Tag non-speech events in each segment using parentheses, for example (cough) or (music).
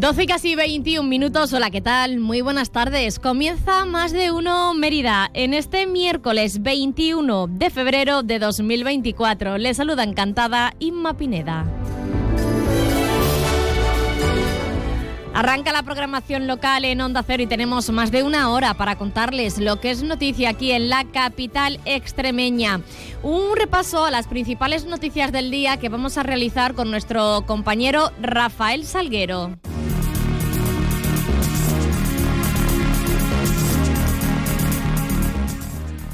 Doce y casi 21 minutos. Hola, ¿qué tal? Muy buenas tardes. Comienza más de uno Mérida en este miércoles 21 de febrero de 2024. Les saluda encantada Inma Pineda. Arranca la programación local en Onda Cero y tenemos más de una hora para contarles lo que es noticia aquí en la capital extremeña. Un repaso a las principales noticias del día que vamos a realizar con nuestro compañero Rafael Salguero.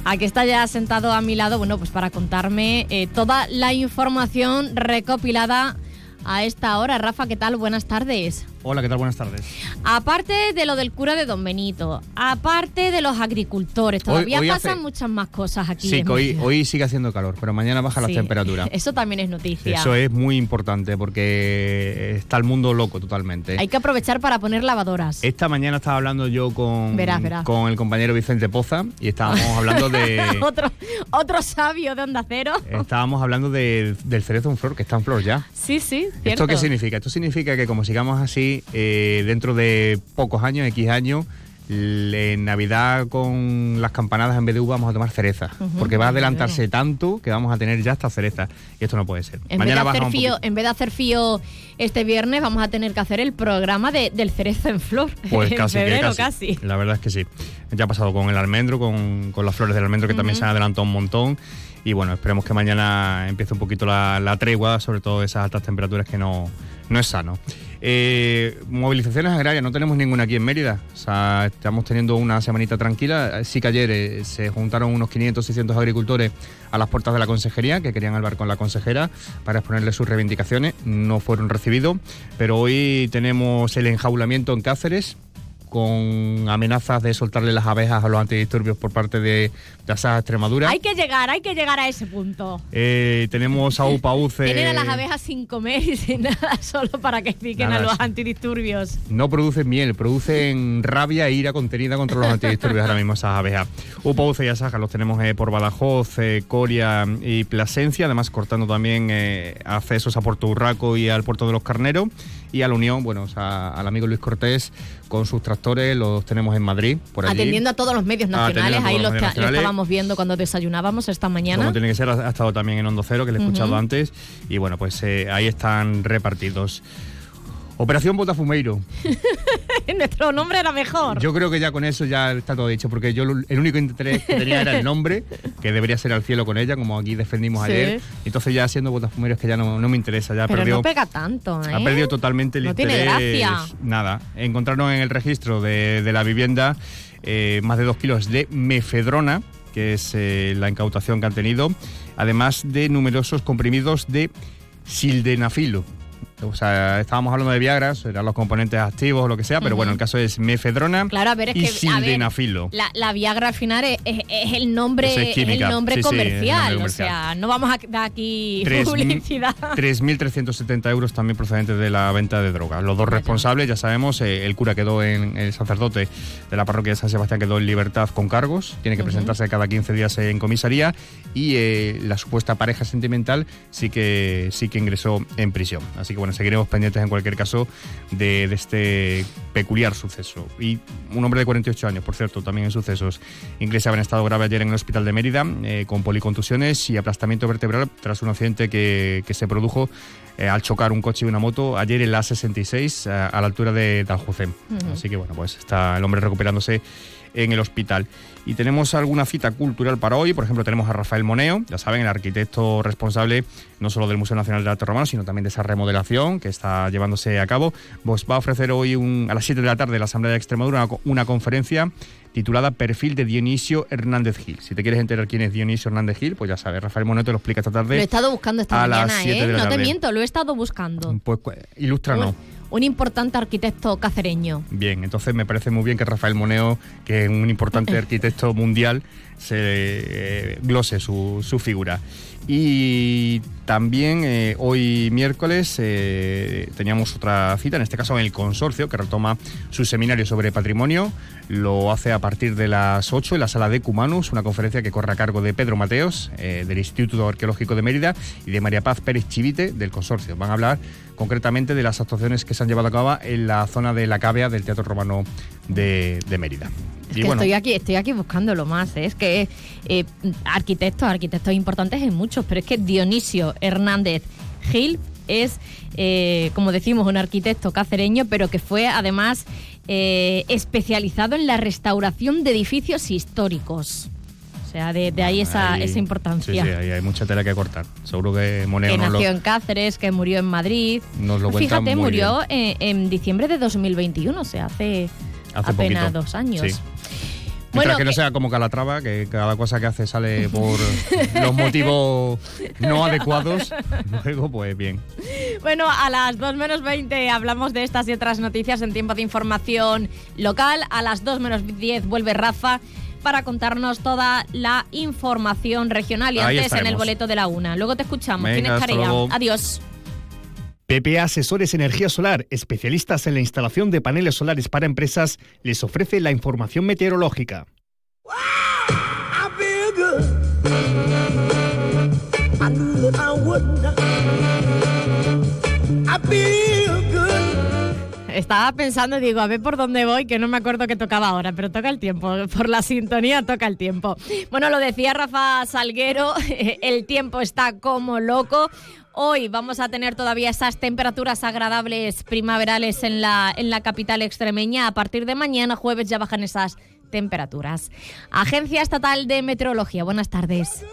Aquí está ya sentado a mi lado, bueno, pues para contarme eh, toda la información recopilada a esta hora. Rafa, ¿qué tal? Buenas tardes. Hola, ¿qué tal? Buenas tardes. Aparte de lo del cura de Don Benito, aparte de los agricultores, todavía hoy pasan hace- muchas más cosas aquí. Sí, que hoy, hoy sigue haciendo calor, pero mañana bajan Sí, las temperaturas. (laughs) Eso también es noticia. Eso es muy importante porque está el mundo loco totalmente. Hay que aprovechar para poner lavadoras. Esta mañana estaba hablando yo con, Verás, verás. con el compañero Vicente Poza y estábamos (laughs) hablando de otro, otro sabio de Onda Cero. estábamos hablando de- del cerezo en flor, que está en flor ya. Sí, sí, cierto. ¿Esto qué significa? Esto significa que como sigamos así, eh, dentro de pocos años, X años, en Navidad con las campanadas en vez de uva vamos a tomar cereza. Porque va a adelantarse tanto que vamos a tener ya esta cereza. Y esto no puede ser. En Mañana vez, de hacer fío, en vez de hacer fío este viernes, vamos a tener que hacer el programa de- del cerezo en flor. Pues (laughs) en casi, que febrero casi. La verdad es que sí. Ya ha pasado con el almendro, con, con las flores del almendro que también se han adelantado un montón. Y bueno, esperemos que mañana empiece un poquito la, la tregua, sobre todo esas altas temperaturas que no, no es sano. Eh, movilizaciones agrarias, no tenemos ninguna aquí en Mérida. O sea, estamos teniendo una semanita tranquila. Sí que ayer eh, se juntaron unos 500, 600 agricultores a las puertas de la consejería, que querían hablar con la consejera para exponerle sus reivindicaciones. No fueron recibidos, pero hoy tenemos el enjaulamiento en Cáceres con amenazas de soltarle las abejas a los antidisturbios por parte de, de Asas Extremadura. Hay que llegar, hay que llegar a ese punto. Eh, tenemos a UPAUCE. (laughs) Tener a las abejas sin comer y sin nada, (laughs) solo para que piquen Nada, a los antidisturbios. No producen miel, producen rabia e ira contenida contra los antidisturbios ahora mismo esas abejas. UPAUCE y Asaja los tenemos eh, por Badajoz, eh, Coria y Plasencia, además cortando también eh, accesos a Puerto Urraco y al Puerto de los Carneros. Y a la Unión, bueno, o sea, al amigo Luis Cortés con sus tractores, los tenemos en Madrid, por allí. Atendiendo a todos los medios nacionales, ahí los lo, medios está- lo nacionales. estábamos viendo cuando desayunábamos esta mañana. Como tiene que ser, ha estado también en Hondo Cero, que le he escuchado Ujú. antes. Y bueno, pues eh, ahí están repartidos. Operación Botafumeiro. (laughs) Nuestro nombre era mejor. Yo creo que ya con eso ya está todo dicho, porque yo el único interés que tenía era el nombre, que debería ser al cielo con ella, como aquí defendimos Sí. ayer. Entonces ya siendo Botafumeiro es que ya no, no me interesa, ya Pero perdió, no pega tanto, ¿eh? ha perdido totalmente el No tiene interés. gracia. Nada, encontraron en el registro de, de la vivienda eh, más de dos kilos de mefedrona, que es eh, la incautación que han tenido, además de numerosos comprimidos de sildenafilo. O sea, estábamos hablando de Viagra, eran los componentes activos o lo que sea, pero bueno, el caso es mefedrona Claro, a ver, es y que ver, sildenafilo. la, la Viagra al final es, es- es el nombre, es el nombre Sí, sí, es el nombre comercial. O sea, no vamos a dar aquí Tres mil- publicidad. 3.370 euros también procedentes de la venta de drogas. Los dos responsables, ya sabemos, eh, el cura quedó en, el sacerdote de la parroquia de San Sebastián quedó en libertad con cargos, tiene que presentarse cada 15 días en comisaría y eh, la supuesta pareja sentimental sí que, sí que ingresó en prisión. Así que bueno, seguiremos pendientes en cualquier caso de, de este peculiar suceso. Y un hombre de 48 años, por cierto, también en sucesos, ingresaba en estado grave ayer en el hospital de Mérida eh, con policontusiones y aplastamiento vertebral tras un accidente que, que se produjo eh, al chocar un coche y una moto ayer en la A66 a, a la altura de Daljucén. Ujú. Así que bueno, pues está el hombre recuperándose en el hospital. Y tenemos alguna cita cultural para hoy, por ejemplo tenemos a Rafael Moneo, ya saben, el arquitecto responsable no solo del Museo Nacional de Arte Romano, sino también de esa remodelación que está llevándose a cabo. Pues va a ofrecer hoy a las 7 de la tarde en la Asamblea de Extremadura una, conferencia titulada Perfil de Dionisio Hernández Gil. Si te quieres enterar quién es Dionisio Hernández Gil, pues ya sabes, Rafael Moneo te lo explica esta tarde. Lo he estado buscando esta mañana, ¿eh? No te miento, lo he estado buscando. Pues ilústranos un importante arquitecto cacereño. Bien, entonces me parece muy bien que Rafael Moneo, que es un importante (laughs) arquitecto mundial, se eh, glose su, su figura. Y también eh, hoy miércoles eh, teníamos otra cita, en este caso en el consorcio, que retoma su seminario sobre patrimonio. Lo hace a partir de las 8 en la sala de Cumanus, una conferencia que corre a cargo de Pedro Mateos, eh, del Instituto Arqueológico de Mérida, y de María Paz Pérez Chivite, del consorcio. Van a hablar concretamente de las actuaciones que se han llevado a cabo en la zona de la cavea del Teatro Romano de Mérida. Estoy aquí, estoy aquí buscándolo más. ¿eh? Es que eh, arquitectos, arquitectos importantes hay muchos, pero es que Dionisio Hernández Gil es, eh, como decimos, un arquitecto cacereño, pero que fue además especializado en la restauración de edificios históricos. O sea, de, ahí esa, esa importancia. Sí, sí, ahí hay mucha tela que cortar. Seguro que Moneo Que nació en Cáceres, que murió en Madrid. Nos lo Fíjate, murió en, diciembre de 2021, o sea, hace, apenas dos años. Mientras que no sea como Calatrava, que cada cosa que hace sale por los motivos no adecuados, (laughs) luego pues bien. Bueno, a las 2 menos 20 hablamos de estas y otras noticias en tiempo de información local. A las 2 menos 10 vuelve Rafa para contarnos toda la información regional y antes en el boleto de la una. Luego te escuchamos. Tienes tarea. Adiós. PPA Asesores Energía Solar, especialistas en la instalación de paneles solares para empresas, les ofrece la información meteorológica. Estaba pensando, digo, a ver por dónde voy, que no me acuerdo qué tocaba ahora, pero toca el tiempo. Por la sintonía toca el tiempo. Bueno, lo decía Rafa Salguero, (laughs) el tiempo está como loco. Hoy vamos a tener todavía esas temperaturas agradables primaverales en la, en la capital extremeña. A partir de mañana, jueves, ya bajan esas temperaturas. Agencia Estatal de Meteorología, buenas tardes.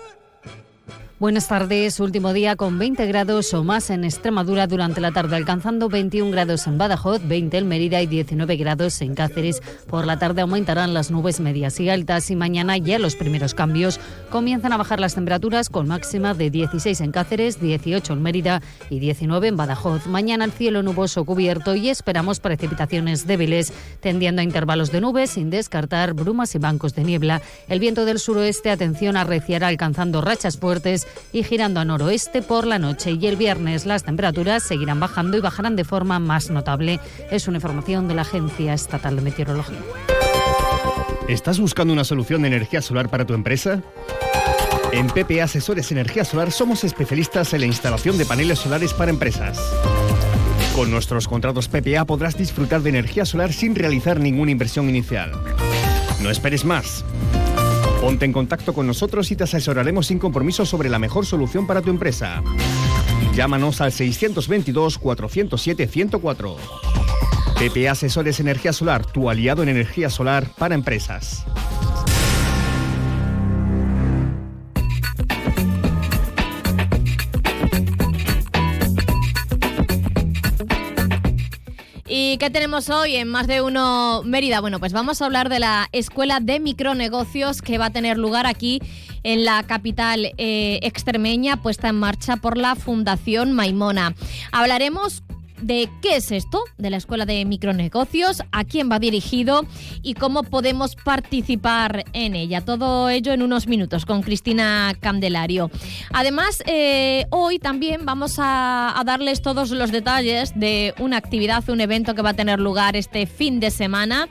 Buenas tardes, último día con 20 grados o más en Extremadura durante la tarde, alcanzando 21 grados en Badajoz, 20 en Mérida y 19 grados en Cáceres. Por la tarde aumentarán las nubes medias y altas y mañana ya los primeros cambios. Comienzan a bajar las temperaturas con máxima de 16 en Cáceres, 18 en Mérida y 19 en Badajoz. Mañana el cielo nuboso cubierto y esperamos precipitaciones débiles, tendiendo a intervalos de nubes sin descartar brumas y bancos de niebla. El viento del suroeste, atención, arreciará alcanzando rachas fuertes y girando a noroeste por la noche. Y el viernes las temperaturas seguirán bajando y bajarán de forma más notable. Es una información de la Agencia Estatal de Meteorología. ¿Estás buscando una solución de energía solar para tu empresa? En PPA Asesores Energía Solar somos especialistas en la instalación de paneles solares para empresas. Con nuestros contratos PPA podrás disfrutar de energía solar sin realizar ninguna inversión inicial. No esperes más. Ponte en contacto con nosotros y te asesoraremos sin compromiso sobre la mejor solución para tu empresa. Llámanos al 622-407-104. PP Asesores Energía Solar, tu aliado en energía solar para empresas. ¿Y qué tenemos hoy en Más de Uno Mérida? Bueno, pues vamos a hablar de la Escuela de Micronegocios que va a tener lugar aquí en la capital eh, extremeña, puesta en marcha por la Fundación Maimona. Hablaremos de qué es esto de la Escuela de Micronegocios, a quién va dirigido y cómo podemos participar en ella. Todo ello en unos minutos con Cristina Candelario. Además, eh, hoy también vamos a, a, darles todos los detalles de una actividad, un evento que va a tener lugar este fin de semana.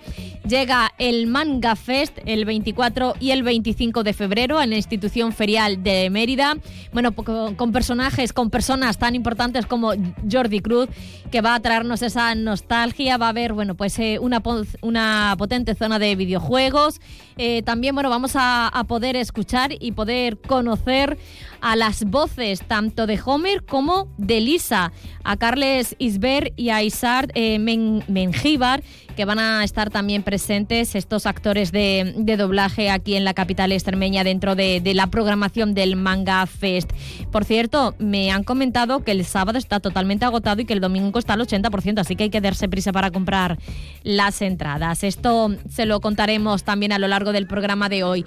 Llega el Manga Fest el 24 y el 25 de febrero en la institución ferial de Mérida. Bueno, con personajes, con personas tan importantes como Jordi Cruz que va a traernos esa nostalgia. Va a haber, bueno, pues eh, una, una potente zona de videojuegos. Eh, también, bueno, vamos a, poder escuchar y poder conocer a las voces tanto de Homer como de Lisa, a Carles Isber y a Isard eh, Mengíbar, que van a estar también presentes estos actores de, doblaje aquí en la capital extremeña dentro de, de, la programación del Manga Fest. Por cierto, me han comentado que el sábado está totalmente agotado y que el domingo está al 80%, así que hay que darse prisa para comprar las entradas. Esto se lo contaremos también a lo largo del programa de hoy.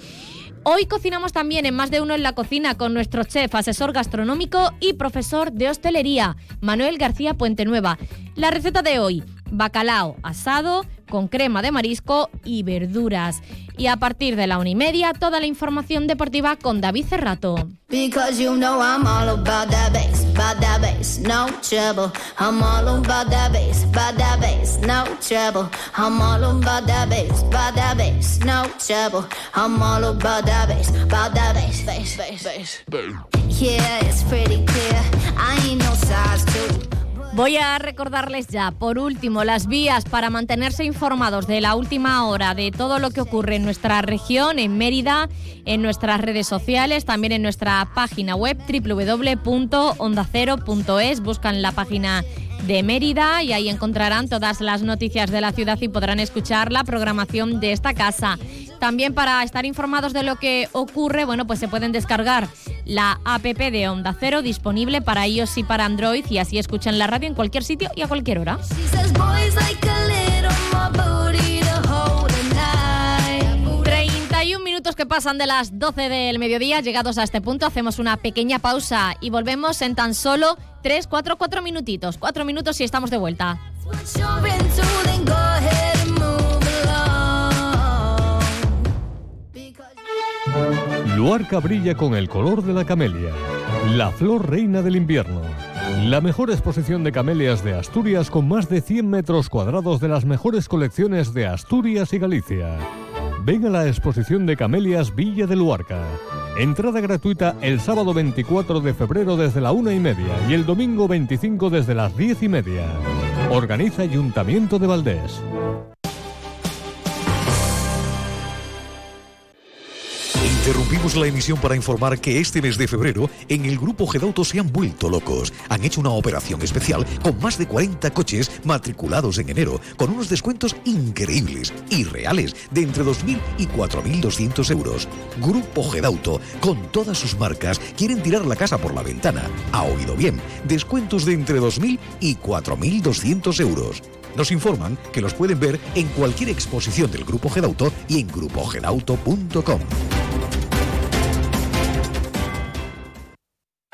Hoy cocinamos también en más de uno en la cocina con nuestro chef, asesor gastronómico y profesor de hostelería, Manuel García Puente Nueva. La receta de hoy, bacalao asado con crema de marisco y verduras. Y a partir de la una y media, toda la información deportiva con David Cerrato. Voy a recordarles ya, por último, las vías para mantenerse informados de la última hora de todo lo que ocurre en nuestra región, en Mérida, en nuestras redes sociales, también en nuestra página web www.ondacero.es. Buscan la página de Mérida y ahí encontrarán todas las noticias de la ciudad y podrán escuchar la programación de esta casa. También para estar informados de lo que ocurre, bueno, pues se pueden descargar la APP de Onda Cero disponible para iOS y para Android y así escuchan la radio en cualquier sitio y a cualquier hora. 31 minutos que pasan de las 12 del mediodía, llegados a este punto, hacemos una pequeña pausa y volvemos en tan solo 3, 4, 4 minutitos. 4 minutos y estamos de vuelta. Luarca brilla con el color de la camelia, la flor reina del invierno. La mejor exposición de camelias de Asturias con más de 100 metros cuadrados de las mejores colecciones de Asturias y Galicia. Ven a la exposición de camelias Villa de Luarca. Entrada gratuita el sábado 24 de febrero desde la una y media y el domingo 25 desde las diez y media. Organiza Ayuntamiento de Valdés. Interrumpimos la emisión para informar que este mes de febrero en el grupo Gedauto se han vuelto locos. Han hecho una operación especial con más de 40 coches matriculados en enero, con unos descuentos increíbles y reales de entre 2.000 y 4.200 euros. Grupo Gedauto, con todas sus marcas, quieren tirar la casa por la ventana. Ha oído bien, descuentos de entre 2.000 y 4.200 euros. Nos informan que los pueden ver en cualquier exposición del Grupo Gedauto y en grupogedauto.com.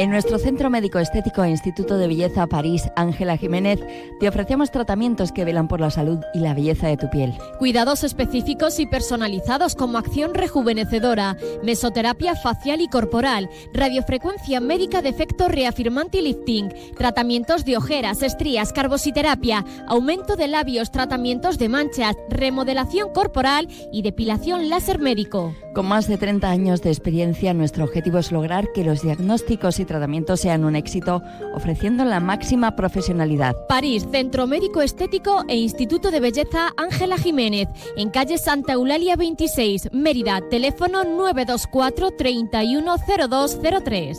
En nuestro Centro Médico Estético e Instituto de Belleza París, Ángela Jiménez, te ofrecemos tratamientos que velan por la salud y la belleza de tu piel. Cuidados específicos y personalizados como acción rejuvenecedora, mesoterapia facial y corporal, radiofrecuencia médica de efecto reafirmante y lifting, tratamientos de ojeras, estrías, carbositerapia, aumento de labios, tratamientos de manchas, remodelación corporal y depilación láser médico. Con más de 30 años de experiencia, nuestro objetivo es lograr que los diagnósticos y tratamientos sean un éxito, ofreciendo la máxima profesionalidad. París, Centro Médico Estético e Instituto de Belleza Ángela Jiménez, en calle Santa Eulalia 26, Mérida, teléfono 924 310203.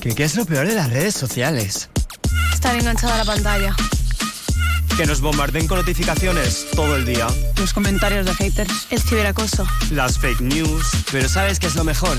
¿Qué, ¿Qué es lo peor de las redes sociales? Estar enganchada a la pantalla que nos bombarden con notificaciones todo el día. Los comentarios de haters, el ciberacoso. Las fake news. Pero ¿sabes qué es lo mejor?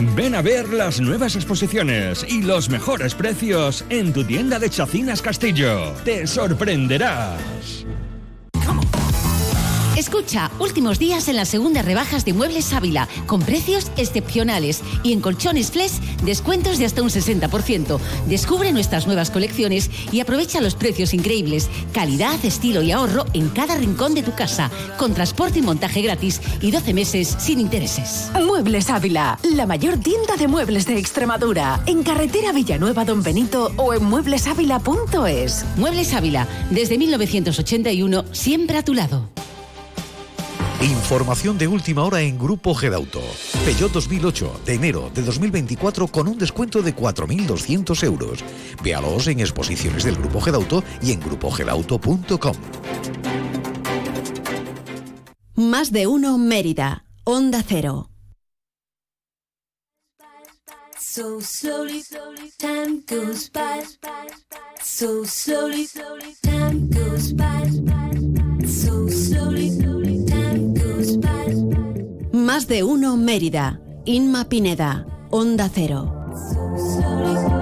Ven a ver las nuevas exposiciones y los mejores precios en tu tienda de Chacinas Castillo. Te sorprenderás. Escucha, últimos días en las segundas rebajas de Muebles Ávila, con precios excepcionales y en colchones Flex, descuentos de hasta un 60%. Descubre nuestras nuevas colecciones y aprovecha los precios increíbles, calidad, estilo y ahorro en cada rincón de tu casa, con transporte y montaje gratis y 12 meses sin intereses. Muebles Ávila, la mayor tienda de muebles de Extremadura, en carretera Villanueva Don Benito o en mueblesávila.es. Muebles Ávila, desde 1981, siempre a tu lado. Información de última hora en Grupo Gedauto. Peugeot 2008 de enero de 2024 con un descuento de 4.200 euros. Véalos en exposiciones del Grupo Gedauto y en grupogedauto.com. Más de uno Mérida. Onda Cero. So slowly, time goes by. So slowly, time goes by. So slowly. Más de uno Mérida. Inma Pineda. Onda Cero. So slowly.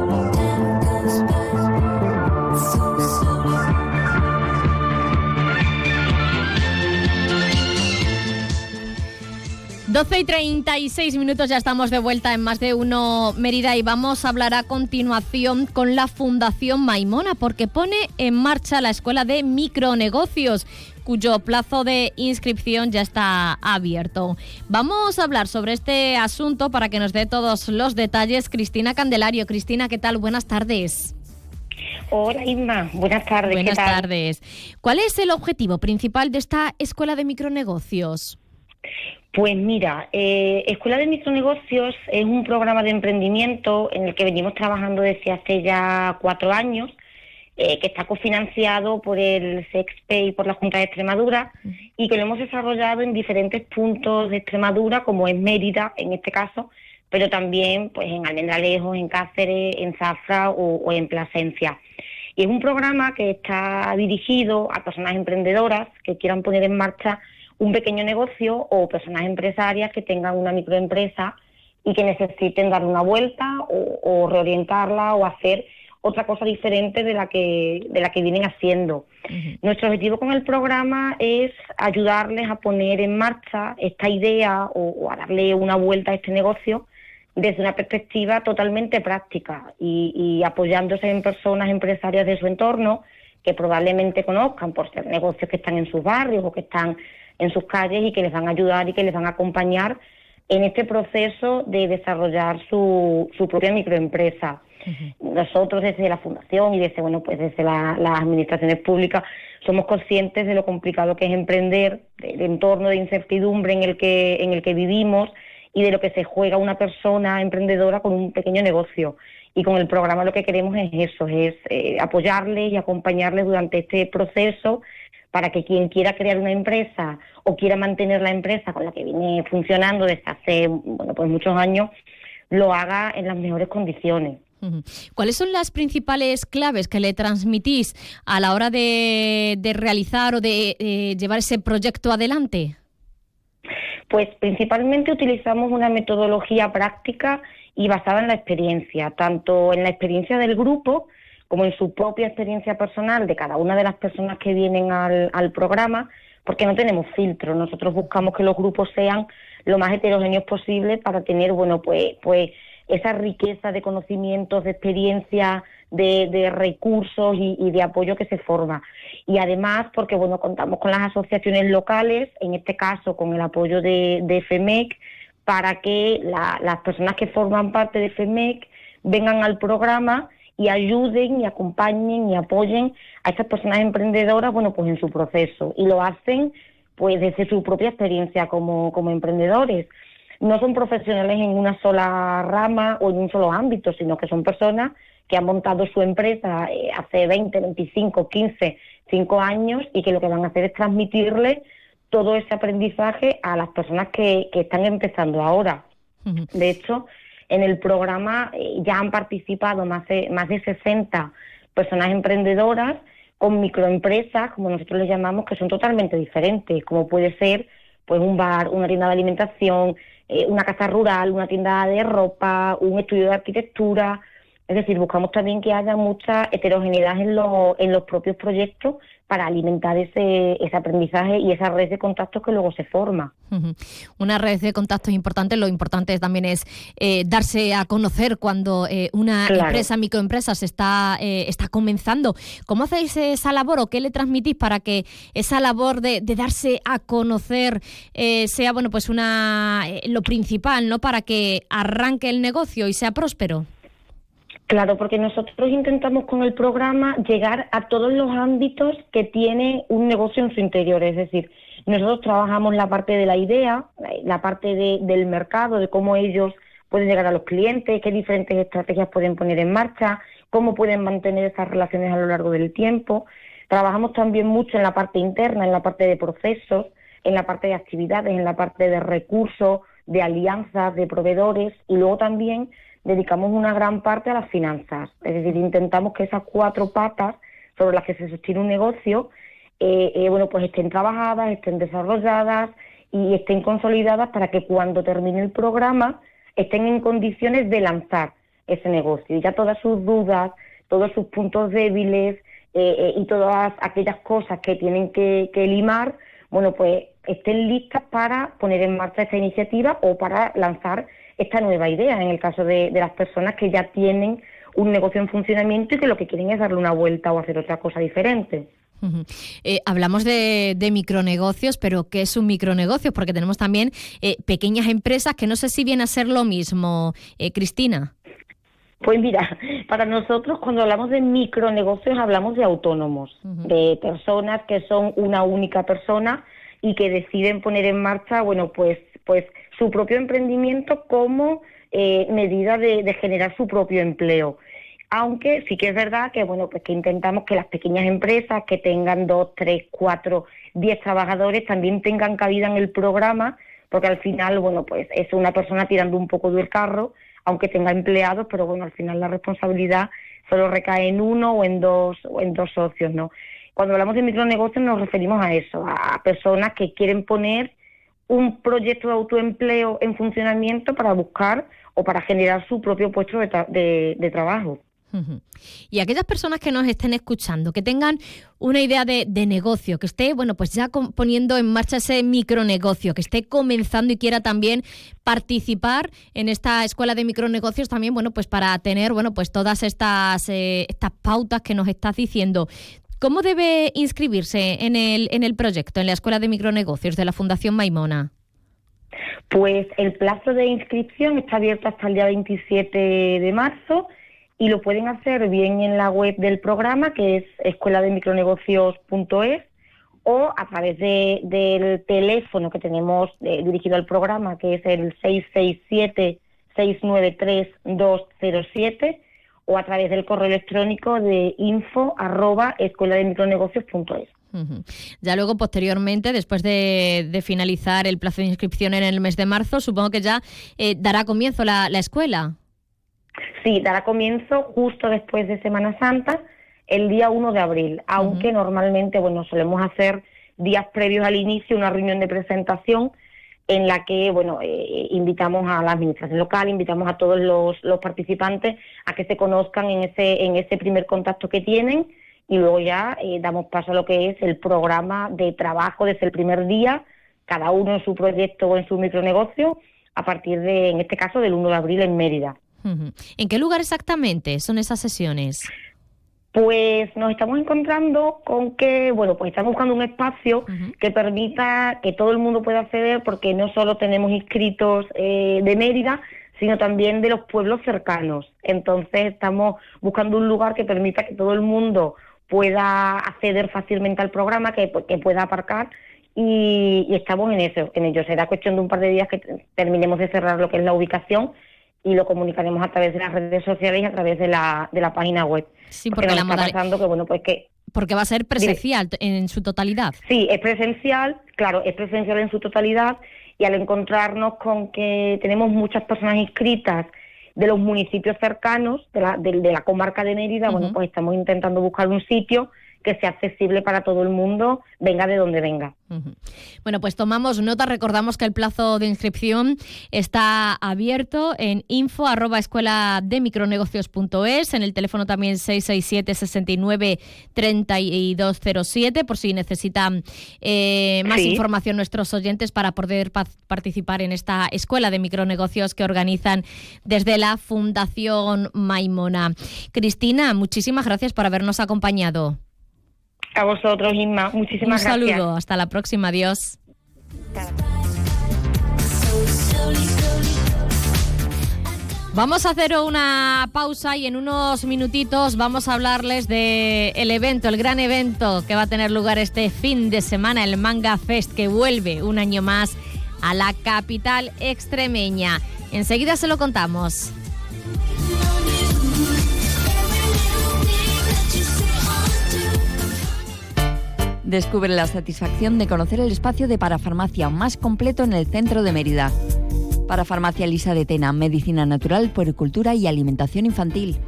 12 y 36 minutos ya estamos de vuelta en más de uno Mérida y vamos a hablar a continuación con la Fundación Maimona porque pone en marcha la Escuela de Micronegocios cuyo plazo de inscripción ya está abierto. Vamos a hablar sobre este asunto para que nos dé todos los detalles Cristina Candelario. Cristina, ¿qué tal? Buenas tardes. Hola Inma, buenas tardes. ¿qué Buenas tal? tardes. ¿Cuál es el objetivo principal de esta Escuela de Micronegocios? Pues mira, eh, Escuela de Micronegocios es un programa de emprendimiento en el que venimos trabajando desde hace ya cuatro años, eh, que está cofinanciado por el SEXPE y por la Junta de Extremadura y que lo hemos desarrollado en diferentes puntos de Extremadura, como en Mérida en este caso, pero también pues en Almendralejo, en Cáceres, en Zafra o, o en Plasencia. Y es un programa que está dirigido a personas emprendedoras que quieran poner en marcha un pequeño negocio o personas empresarias que tengan una microempresa y que necesiten dar una vuelta o, o reorientarla o hacer otra cosa diferente de la que de la que vienen haciendo. Nuestro objetivo con el programa es ayudarles a poner en marcha esta idea o, o a darle una vuelta a este negocio desde una perspectiva totalmente práctica y, y apoyándose en personas empresarias de su entorno que probablemente conozcan por ser negocios que están en sus barrios o que están en sus calles y que les van a ayudar y que les van a acompañar en este proceso de desarrollar su, su propia microempresa. Nosotros desde la fundación y desde bueno pues desde la- las administraciones públicas somos conscientes de lo complicado que es emprender, del entorno de incertidumbre en el que en el que vivimos y de lo que se juega una persona emprendedora con un pequeño negocio. Y con el programa lo que queremos es eso, es eh, apoyarles y acompañarles durante este proceso para que quien quiera crear una empresa o quiera mantener la empresa con la que viene funcionando desde hace bueno pues muchos años lo haga en las mejores condiciones. ¿Cuáles son las principales claves que le transmitís a la hora de, de realizar o de eh, llevar ese proyecto adelante? Pues principalmente utilizamos una metodología práctica y basada en la experiencia, tanto en la experiencia del grupo como en su propia experiencia personal de cada una de las personas que vienen al, al programa, porque no tenemos filtro. Nosotros buscamos que los grupos sean lo más heterogéneos posible para tener, bueno, pues, pues esa riqueza de conocimientos, de experiencia, de, de recursos y, de apoyo que se forma. Y además, porque bueno, contamos con las asociaciones locales, en este caso con el apoyo de, de FEMEC, para que la- las personas que forman parte de FEMEC vengan al programa y ayuden y acompañen y apoyen a estas personas emprendedoras, bueno, pues en su proceso. Y lo hacen pues desde su propia experiencia como, como emprendedores. No son profesionales en una sola rama o en un solo ámbito, sino que son personas que han montado su empresa eh, hace 20, 25, 15, 5 años y que lo que van a hacer es transmitirle todo ese aprendizaje a las personas que, que están empezando ahora. De hecho, en el programa eh, ya han participado más de, más de 60 personas emprendedoras con microempresas, como nosotros les llamamos, que son totalmente diferentes, como puede ser pues un bar, una tienda de alimentación, eh, una casa rural, una tienda de ropa, un estudio de arquitectura. Es decir, buscamos también que haya mucha heterogeneidad en, los en los propios proyectos para alimentar ese, ese aprendizaje y esa red de contactos que luego se forma. Una red de contactos importante. Lo importante también es eh, darse a conocer cuando eh, una Claro. empresa, microempresa, se está, eh, está comenzando. ¿Cómo hacéis esa labor o qué le transmitís para que esa labor de, de darse a conocer eh, sea bueno pues una eh, lo principal, ¿no? Para que arranque el negocio y sea próspero. Claro, porque nosotros intentamos con el programa llegar a todos los ámbitos que tiene un negocio en su interior. Es decir, nosotros trabajamos la parte de la idea, la parte de- del mercado, de cómo ellos pueden llegar a los clientes, qué diferentes estrategias pueden poner en marcha, cómo pueden mantener esas relaciones a lo largo del tiempo. Trabajamos también mucho en la parte interna, en la parte de procesos, en la parte de actividades, en la parte de recursos, de alianzas, de proveedores y luego también dedicamos una gran parte a las finanzas. Es decir, intentamos que esas cuatro patas sobre las que se sostiene un negocio, eh, eh, bueno, pues estén trabajadas, estén desarrolladas y estén consolidadas para que cuando termine el programa estén en condiciones de lanzar ese negocio. Y ya todas sus dudas, todos sus puntos débiles eh, eh, y todas aquellas cosas que tienen que, que limar, bueno, pues estén listas para poner en marcha esta iniciativa o para lanzar esta nueva idea, en el caso de, de las personas que ya tienen un negocio en funcionamiento y que lo que quieren es darle una vuelta o hacer otra cosa diferente. Eh, hablamos de, de micronegocios, pero ¿qué es un micronegocio? Porque tenemos también eh, pequeñas empresas que no sé si viene a ser lo mismo, eh, Cristina. Pues mira, (laughs) para nosotros cuando hablamos de micronegocios hablamos de autónomos, de personas que son una única persona y que deciden poner en marcha, bueno, pues, pues su propio emprendimiento como eh, medida de, de generar su propio empleo. Aunque sí que es verdad que, bueno, pues que intentamos que las pequeñas empresas que tengan dos, tres, cuatro, diez trabajadores también tengan cabida en el programa, porque al final, bueno, pues es una persona tirando un poco del carro, aunque tenga empleados, pero bueno, al final la responsabilidad solo recae en uno o en dos o en dos socios, ¿no? Cuando hablamos de micronegocios nos referimos a eso, a personas que quieren poner un proyecto de autoempleo en funcionamiento para buscar o para generar su propio puesto de, tra- de- de trabajo. Y aquellas personas que nos estén escuchando, que tengan una idea de, de negocio, que esté, bueno, pues ya poniendo en marcha ese micronegocio, que esté comenzando y quiera también participar en esta escuela de micronegocios también, bueno, pues para tener, bueno, pues todas estas, eh, estas pautas que nos estás diciendo. ¿Cómo debe inscribirse en el, en el proyecto, en la escuela de micronegocios de la Fundación Maimona? Pues el plazo de inscripción está abierto hasta el día 27 de marzo y lo pueden hacer bien en la web del programa, que es escuelademicronegocios.es, o a través de- del teléfono que tenemos eh, dirigido al programa, que es el 667-693-207, o a través del correo electrónico de info arroba escuelademicronegocios.es. Ujú. Ya luego, posteriormente, después de, de finalizar el plazo de inscripción en el mes de marzo, supongo que ya eh, dará comienzo la, la escuela. Sí, dará comienzo justo después de Semana Santa, el día 1 de abril, aunque normalmente, bueno, solemos hacer días previos al inicio una reunión de presentación en la que, bueno, eh, invitamos a la administración local, invitamos a todos los, los participantes a que se conozcan en ese, en ese primer contacto que tienen y luego ya eh, damos paso a lo que es el programa de trabajo desde el primer día, cada uno en su proyecto o en su micronegocio, a partir de, en este caso, del 1 de abril en Mérida. ¿En qué lugar exactamente son esas sesiones? Pues nos estamos encontrando con que, bueno, pues estamos buscando un espacio que permita que todo el mundo pueda acceder, porque no solo tenemos inscritos eh, de Mérida, sino también de los pueblos cercanos. Entonces estamos buscando un lugar que permita que todo el mundo pueda acceder fácilmente al programa, que, que pueda aparcar y, y estamos en eso, en ello. Será cuestión de un par de días que terminemos de cerrar lo que es la ubicación y lo comunicaremos a través de las redes sociales y a través de la, de la página web. Sí, porque nos la está pasando que, bueno, pues que Porque va a ser presencial en su totalidad. Sí, es presencial, claro, es presencial en su totalidad y al encontrarnos con que tenemos muchas personas inscritas de los municipios cercanos, de la, de, de la comarca de Mérida, bueno, pues estamos intentando buscar un sitio que sea accesible para todo el mundo, venga de donde venga. Bueno, pues tomamos nota, recordamos que el plazo de inscripción está abierto en info arroba escuela de micronegocios.es, en el teléfono también 667 69 3207 por si necesitan eh, más Sí. información nuestros oyentes para poder pa- participar en esta escuela de micronegocios que organizan desde la Fundación Maimona. Cristina, muchísimas gracias por habernos acompañado. A vosotros, Inma, muchísimas Un gracias. saludo, hasta la próxima, adiós. Vamos a hacer una pausa y en unos minutitos vamos a hablarles de el evento, el gran evento que va a tener lugar este fin de semana, el Manga Fest, que vuelve un año más a la capital extremeña. Enseguida se lo contamos. Descubre la satisfacción de conocer el espacio de parafarmacia más completo en el centro de Mérida. Parafarmacia Lisa de Tena, medicina natural, puericultura y alimentación infantil.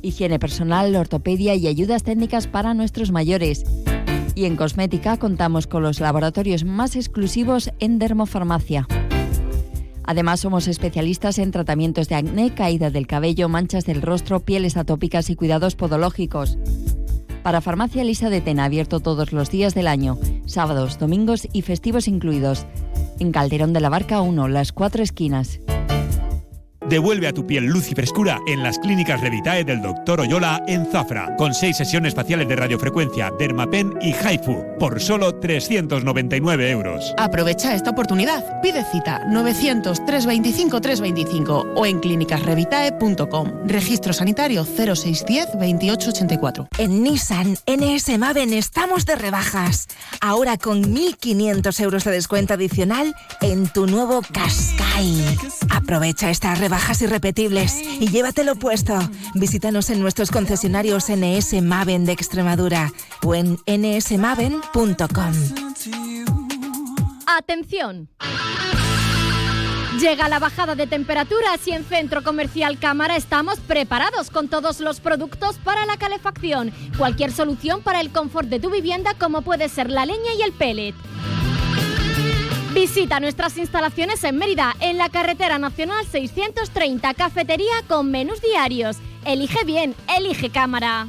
Higiene personal, ortopedia y ayudas técnicas para nuestros mayores. Y en cosmética contamos con los laboratorios más exclusivos en dermofarmacia. Además, somos especialistas en tratamientos de acné, caída del cabello, manchas del rostro, pieles atópicas y cuidados podológicos. Para Farmacia Lisa de Tena, abierto todos los días del año, sábados, domingos y festivos incluidos. En Calderón de la Barca 1, las cuatro esquinas. Devuelve a tu piel luz y frescura en las clínicas Revitae del Dr. Oyola en Zafra, con seis sesiones faciales de radiofrecuencia, Dermapen y Haifu, por solo 399 euros. Aprovecha esta oportunidad. Pide cita 900-325-325 o en clínicasrevitae.com. Registro sanitario 0610 2884. En Nissan NS Maven estamos de rebajas. Ahora con 1.500 euros de descuento adicional en tu nuevo Qashqai. Aprovecha estas rebajas irrepetibles y llévatelo puesto. Visítanos en nuestros concesionarios NS Maven de Extremadura o en nsmaven.com. Atención. Llega la bajada de temperaturas y en Centro Comercial Cámara estamos preparados con todos los productos para la calefacción. Cualquier solución para el confort de tu vivienda como puede ser la leña y el pellet. Visita nuestras instalaciones en Mérida, en la carretera nacional 630, cafetería con menús diarios. Elige bien, elige cámara.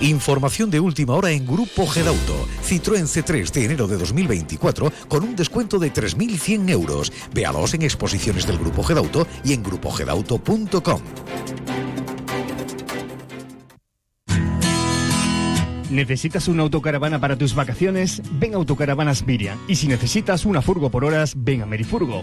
Información de última hora en Grupo Gedauto. Citroën C3 de enero de 2024 con un descuento de 3.100 euros. Véalos en exposiciones del Grupo Gedauto y en grupogedauto.com. ¿Necesitas una autocaravana para tus vacaciones? Ven a Autocaravanas Miriam. Y si necesitas una furgo por horas, ven a Merifurgo.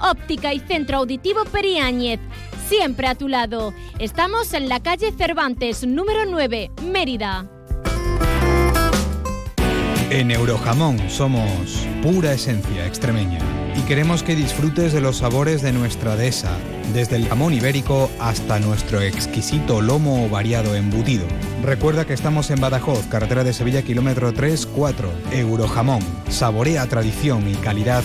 Óptica y Centro Auditivo Periáñez. Siempre a tu lado. Estamos en la calle Cervantes, número 9, Mérida. En Eurojamón somos pura esencia extremeña y queremos que disfrutes de los sabores de nuestra dehesa, desde el jamón ibérico hasta nuestro exquisito lomo variado embutido. Recuerda que estamos en Badajoz, carretera de Sevilla, kilómetro 3-4. Eurojamón, saborea tradición y calidad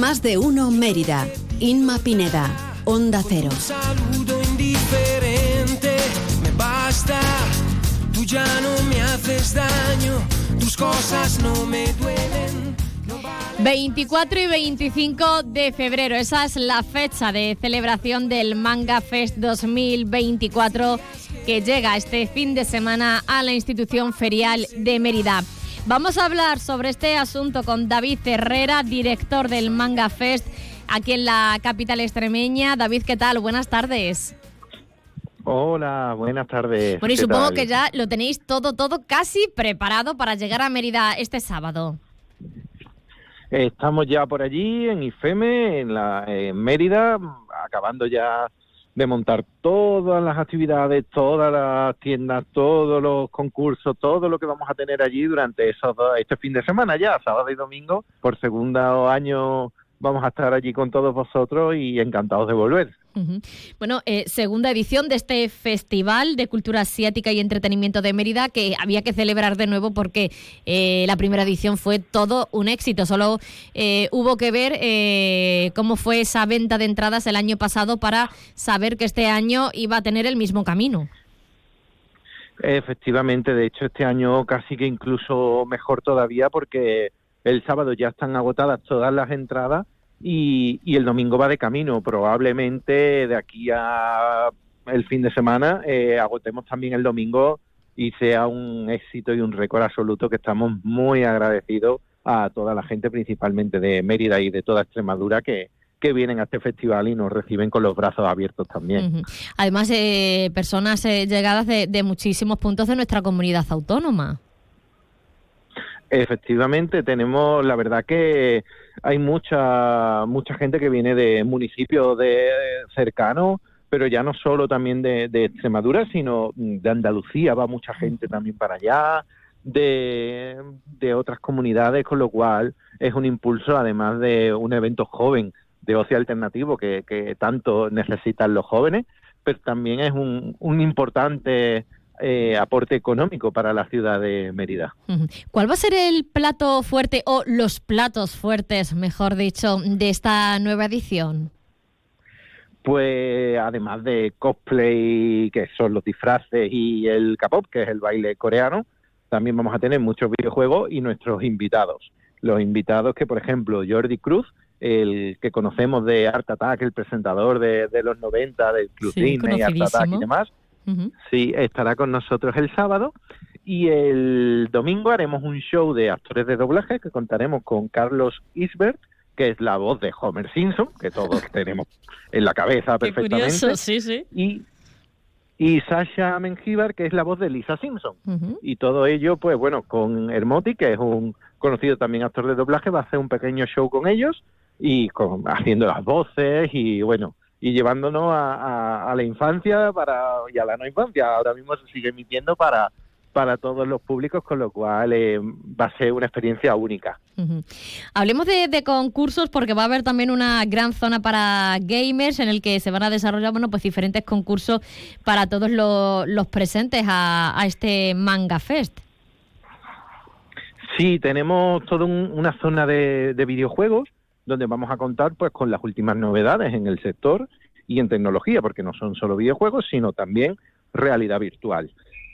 Más de uno Mérida. Inma Pineda. Onda Cero. saludo indiferente me basta. Tú ya no me haces daño, tus cosas no me duelen. 24 y 25 de febrero, esa es la fecha de celebración del Manga Fest 2024 que llega este fin de semana a la institución ferial de Mérida. Vamos a hablar sobre este asunto con David Herrera, director del Manga Fest aquí en la capital extremeña. David, ¿qué tal? Buenas tardes. Hola, buenas tardes. Bueno, y ¿Qué supongo tal? que ya lo tenéis todo, todo casi preparado para llegar a Mérida este sábado. Estamos ya por allí en IFEME, en, la, en Mérida, acabando ya de montar todas las actividades, todas las tiendas, todos los concursos, todo lo que vamos a tener allí durante esos dos- este fin de semana ya, sábado y domingo. Por segundo año vamos a estar allí con todos vosotros y encantados de volver. Bueno, eh, segunda edición de este Festival de Cultura Asiática y Entretenimiento de Mérida que había que celebrar de nuevo porque eh, la primera edición fue todo un éxito. Solo eh, hubo que ver eh, cómo fue esa venta de entradas el año pasado para saber que este año iba a tener el mismo camino. Efectivamente, de hecho este año casi que incluso mejor todavía porque el sábado ya están agotadas todas las entradas y, y el domingo va de camino. Probablemente de aquí a el fin de semana eh, agotemos también el domingo y sea un éxito y un récord absoluto que estamos muy agradecidos a toda la gente, principalmente de Mérida y de toda Extremadura, que, que vienen a este festival y nos reciben con los brazos abiertos también. Además, eh, personas eh, llegadas de, de muchísimos puntos de nuestra comunidad autónoma. Efectivamente, tenemos, la verdad que hay mucha mucha gente que viene de municipios de cercanos, pero ya no solo también de, de Extremadura, sino de Andalucía, va mucha gente también para allá, de, de otras comunidades, con lo cual es un impulso, además de un evento joven de ocio alternativo que, que tanto necesitan los jóvenes, pero también es un, un importante eh, aporte económico para la ciudad de Mérida. ¿Cuál va a ser el plato fuerte o los platos fuertes, mejor dicho, de esta nueva edición? Pues además de cosplay, que son los disfraces, y el K-pop, que es el baile coreano, también vamos a tener muchos videojuegos y nuestros invitados. Los invitados que, por ejemplo, Jordi Cruz, el que conocemos de Art Attack, el presentador de, de los 90 del Club Sí, Disney, Art Attack y demás, Sí, estará con nosotros el sábado y el domingo haremos un show de actores de doblaje que contaremos con Carlos Isbert, que es la voz de Homer Simpson, que todos (laughs) tenemos en la cabeza Qué perfectamente. curioso, sí, sí. Y, y Sasha Mengíbar, que es la voz de Lisa Simpson. Y todo ello, pues bueno, con Hermoti, que es un conocido también actor de doblaje, va a hacer un pequeño show con ellos y con, haciendo las voces y bueno, y llevándonos a, a- a la infancia para y a la no infancia. Ahora mismo se sigue emitiendo para, para todos los públicos, con lo cual eh, va a ser una experiencia única. Hablemos de, de concursos porque va a haber también una gran zona para gamers en el que se van a desarrollar bueno, pues diferentes concursos para todos lo- los presentes a, a este Manga Fest. Sí, tenemos toda un- una zona de, de videojuegos donde vamos a contar pues con las últimas novedades en el sector y en tecnología, porque no son solo videojuegos, sino también realidad virtual.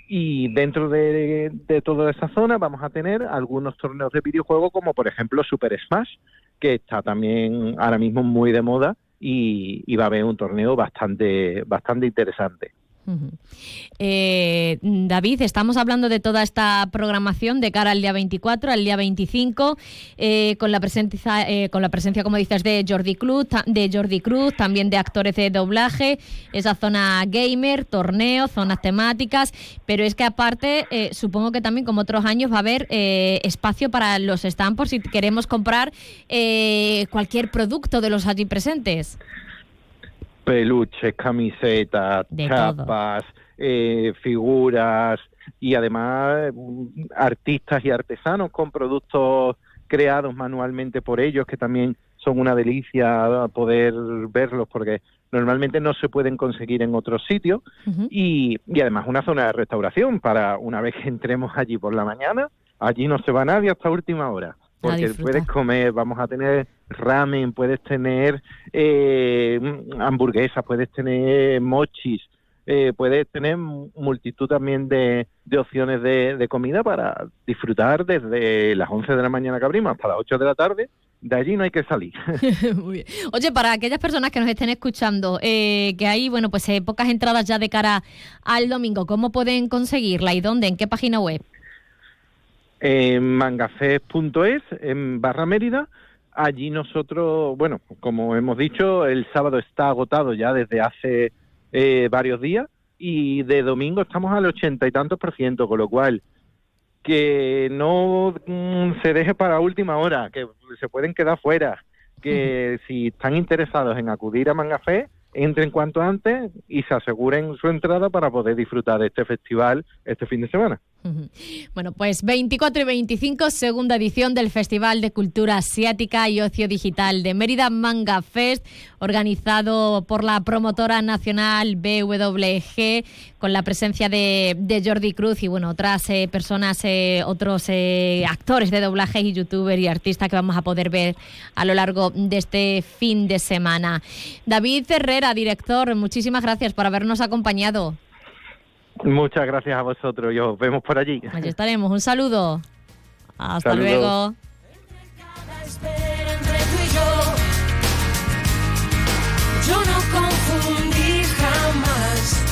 Y dentro de, toda esa zona vamos a tener algunos torneos de videojuegos, como por ejemplo Super Smash, que está también ahora mismo muy de moda y, y va a haber un torneo bastante, bastante interesante. Eh, David, estamos hablando de toda esta programación de cara al día 24, al día 25, eh, con, la presencia, eh, con la presencia, como dices, de Jordi, Cruz, de Jordi Cruz, también de actores de doblaje, esa zona gamer, torneo, zonas temáticas, pero es que aparte, supongo que también como otros años va a haber espacio para los stands por si queremos comprar cualquier producto de los allí presentes peluches, camisetas, chapas, eh, figuras y además mm, artistas y artesanos con productos creados manualmente por ellos que también son una delicia poder verlos porque normalmente no se pueden conseguir en otros sitios. Y, y además una zona de restauración para una vez que entremos allí por la mañana, allí no se va nadie hasta última hora porque puedes comer, vamos a tener ramen, puedes tener eh, hamburguesas, puedes tener mochis, eh, puedes tener multitud también de, opciones de, comida para disfrutar desde las 11 de la mañana que abrimos hasta las 8 de la tarde. De allí no hay que salir. (laughs) Oye, para aquellas personas que nos estén escuchando, eh, que hay, bueno, pues eh, pocas entradas ya de cara al domingo, ¿cómo pueden conseguirla y dónde? ¿En qué página web? En mangafest.es, en Barra Mérida. Allí nosotros, bueno, como hemos dicho, el sábado está agotado ya desde hace eh, varios días y de domingo estamos al ochenta y tantos por ciento, con lo cual que no mm, se deje para última hora, que se pueden quedar fuera, que si están interesados en acudir a Mangafé, entren cuanto antes y se aseguren su entrada para poder disfrutar de este festival este fin de semana. Bueno, pues 24 y 25, segunda edición del Festival de Cultura Asiática y Ocio Digital de Mérida Manga Fest, organizado por la promotora nacional BWG, con la presencia de, Jordi Cruz y bueno, otras eh, personas, eh, otros eh, actores de doblaje y youtubers y artistas que vamos a poder ver a lo largo de este fin de semana. David Herrera, director, muchísimas gracias por habernos acompañado. Muchas gracias a vosotros y os vemos por allí. Allí estaremos. Un saludo. Hasta luego. Yo no confundí jamás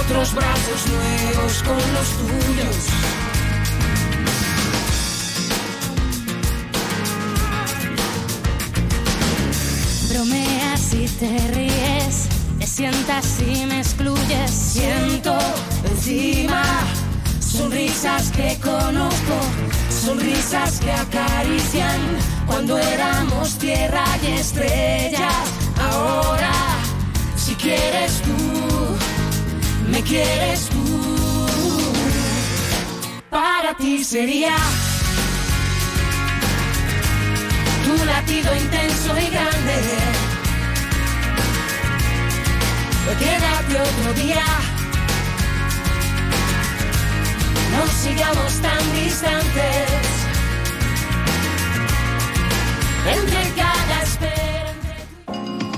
otros brazos nuevos con los tuyos. Bromeas y te ríes te sientas y me excluyes, sonrisas que conozco, sonrisas que acarician cuando éramos tierra y estrellas. Ahora, si quieres tú, me quieres tú, para ti sería tu latido intenso y grande quédate otro día. No sigamos tan distantes. Entre cada espera.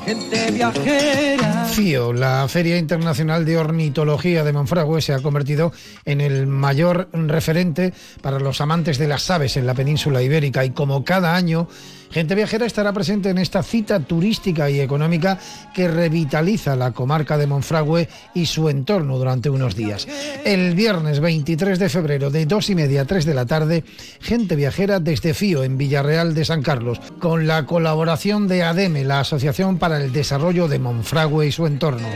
Gente viajera. FIO, la Feria Internacional de Ornitología de Monfragüe, se ha convertido en el mayor referente para los amantes de las aves en la península ibérica y como cada año Gente Viajera estará presente en esta cita turística y económica que revitaliza la comarca de Monfragüe y su entorno durante unos días. El viernes 23 de febrero de 2 y media a 3 de la tarde, Gente Viajera desde Fío en Villarreal de San Carlos, con la colaboración de ADEME, la Asociación para el Desarrollo de Monfragüe y su entorno.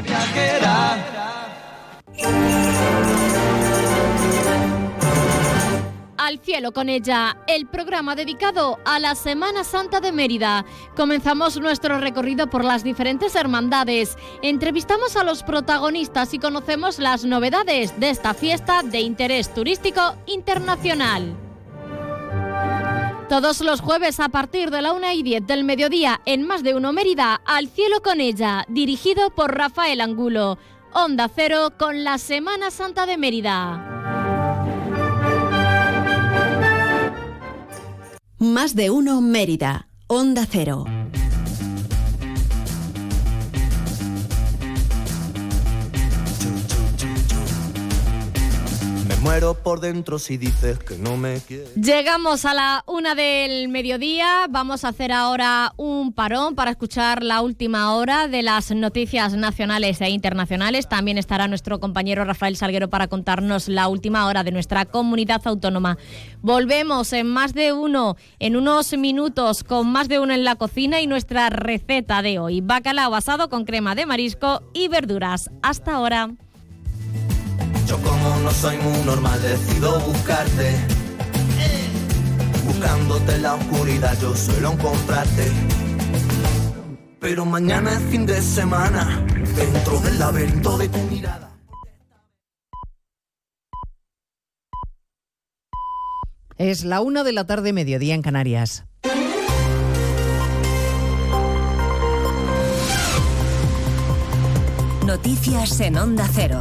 Cielo con ella, el programa dedicado a la Semana Santa de Mérida. Comenzamos nuestro recorrido por las diferentes hermandades, entrevistamos a los protagonistas y conocemos las novedades de esta fiesta de interés turístico internacional. Todos los jueves a partir de la 1 y 10 del mediodía en Más de Uno Mérida, Al Cielo con ella, dirigido por Rafael Angulo. Onda Cero con la Semana Santa de Mérida. Más de uno Mérida, Onda Cero. Muero por dentro si dices que no me quieres. Llegamos a la una del mediodía. Vamos a hacer ahora un parón para escuchar la última hora de las noticias nacionales e internacionales. También estará nuestro compañero Rafael Salguero para contarnos la última hora de nuestra comunidad autónoma. Volvemos en más de uno, en unos minutos, con más de uno en la cocina y nuestra receta de hoy. Bacalao asado con crema de marisco y verduras. Hasta ahora. Como no soy muy normal decido buscarte. Buscándote en la oscuridad yo suelo encontrarte. Pero mañana es fin de semana dentro del laberinto de tu mirada. Es la una de la tarde, mediodía en Canarias. Noticias en Onda Cero.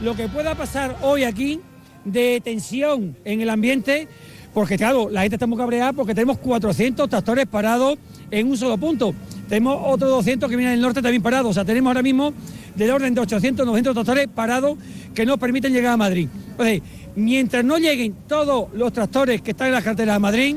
Lo que pueda pasar hoy aquí de tensión en el ambiente, porque claro, la gente está muy cabreada porque tenemos 400 tractores parados en un solo punto. Tenemos otros 200 que vienen del norte también parados. O sea, tenemos ahora mismo del orden de 800, 900 tractores parados que no permiten llegar a Madrid. Entonces, mientras no lleguen todos los tractores que están en las carreteras de Madrid,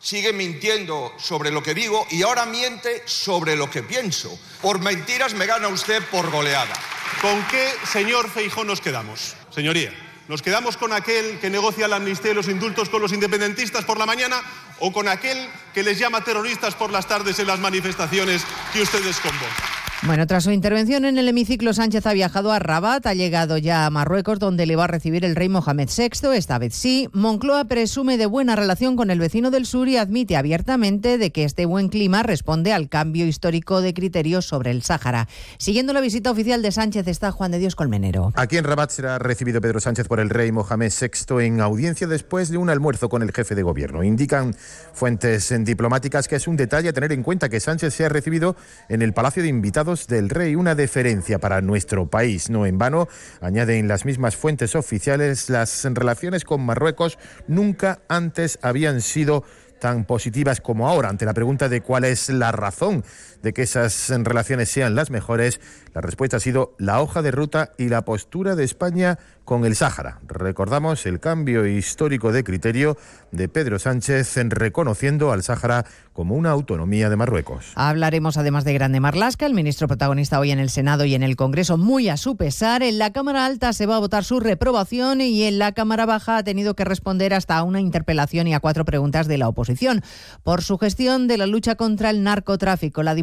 sigue mintiendo sobre lo que digo y ahora miente sobre lo que pienso. Por mentiras me gana usted por goleada. ¿Con qué señor Feijó nos quedamos, señoría? ¿Nos quedamos con aquel que negocia la amnistía y los indultos con los independentistas por la mañana o con aquel que les llama terroristas por las tardes en las manifestaciones que ustedes convocan? Bueno, tras su intervención en el hemiciclo, Sánchez ha viajado a Rabat, ha llegado ya a Marruecos, donde le va a recibir el rey Mohamed VI, esta vez sí. Moncloa presume de buena relación con el vecino del sur y admite abiertamente de que este buen clima responde al cambio histórico de criterios sobre el Sáhara. Siguiendo la visita oficial de Sánchez está Juan de Dios Colmenero. Aquí en Rabat será recibido Pedro Sánchez por el rey Mohamed VI en audiencia después de un almuerzo con el jefe de gobierno. Indican fuentes diplomáticas que es un detalle a tener en cuenta que Sánchez sea recibido en el Palacio de Invitados del Rey, una deferencia para nuestro país. No en vano, añaden las mismas fuentes oficiales, las relaciones con Marruecos nunca antes habían sido tan positivas como ahora. Ante la pregunta de cuál es la razón de que esas relaciones sean las mejores, la respuesta ha sido la hoja de ruta y la postura de España con el Sáhara. Recordamos el cambio histórico de criterio de Pedro Sánchez en reconociendo al Sáhara como una autonomía de Marruecos. Hablaremos además de Grande Marlasca, el ministro protagonista hoy en el Senado y en el Congreso, muy a su pesar. En la Cámara Alta se va a votar su reprobación y en la Cámara Baja ha tenido que responder hasta a una interpelación y a cuatro preguntas de la oposición por su gestión de la lucha contra el narcotráfico. La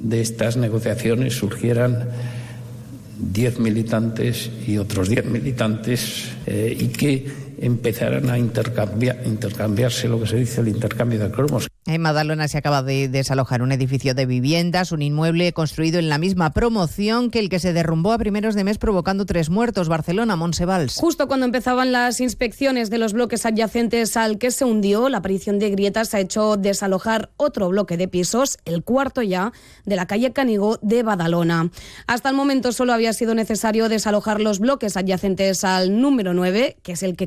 de estas negociaciones surgieran 10 militantes y otros 10 militantes eh, y que empezaran a intercambiar, intercambiarse lo que se dice el intercambio de cromos. En Madalona se acaba de desalojar un edificio de viviendas, un inmueble construido en la misma promoción que el que se derrumbó a primeros de mes provocando tres muertos, Barcelona, Monsevals. Justo cuando empezaban las inspecciones de los bloques adyacentes al que se hundió, la aparición de grietas ha hecho desalojar otro bloque de pisos, el cuarto ya, de la calle Canigó de Badalona. Hasta el momento solo había sido necesario desalojar los bloques adyacentes al número 9, que es el que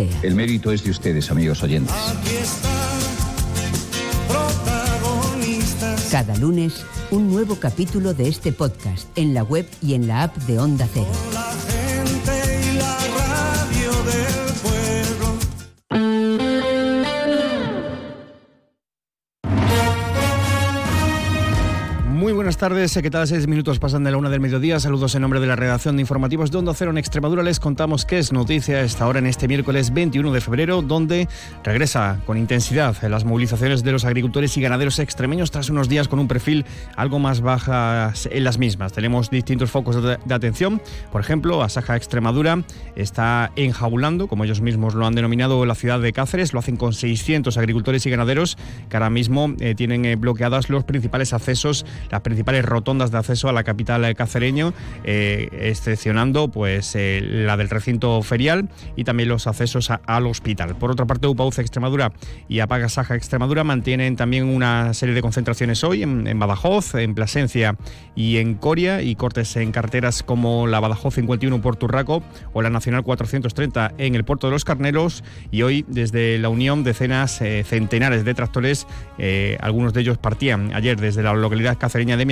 El mérito es de ustedes, amigos oyentes. Cada lunes, un nuevo capítulo de este podcast en la web y en la app de Onda Cero. Buenas tardes, ¿qué tal? Seis minutos pasan de la una del mediodía. Saludos en nombre de la redacción de informativos de Onda Cero en Extremadura. Les contamos qué es noticia a esta hora en este miércoles 21 de febrero, donde regresa con intensidad las movilizaciones de los agricultores y ganaderos extremeños tras unos días con un perfil algo más bajas en las mismas. Tenemos distintos focos de, de atención. Por ejemplo, Asaja Extremadura está enjaulando, como ellos mismos lo han denominado, la ciudad de Cáceres. Lo hacen con 600 agricultores y ganaderos que ahora mismo eh, tienen eh, bloqueadas los principales accesos las principales rotondas de acceso a la capital cacereño, eh, excepcionando pues eh, la del recinto ferial y también los accesos a, al hospital. Por otra parte, Upauce Extremadura y Apagasaja Extremadura mantienen también una serie de concentraciones hoy en, en, Badajoz, en Plasencia y en Coria y cortes en carteras como la Badajoz 51 por Turraco o la Nacional 430 en el puerto de los Carneros y hoy desde la Unión decenas, eh, centenares de tractores, algunos de ellos partían ayer desde la localidad cacereña de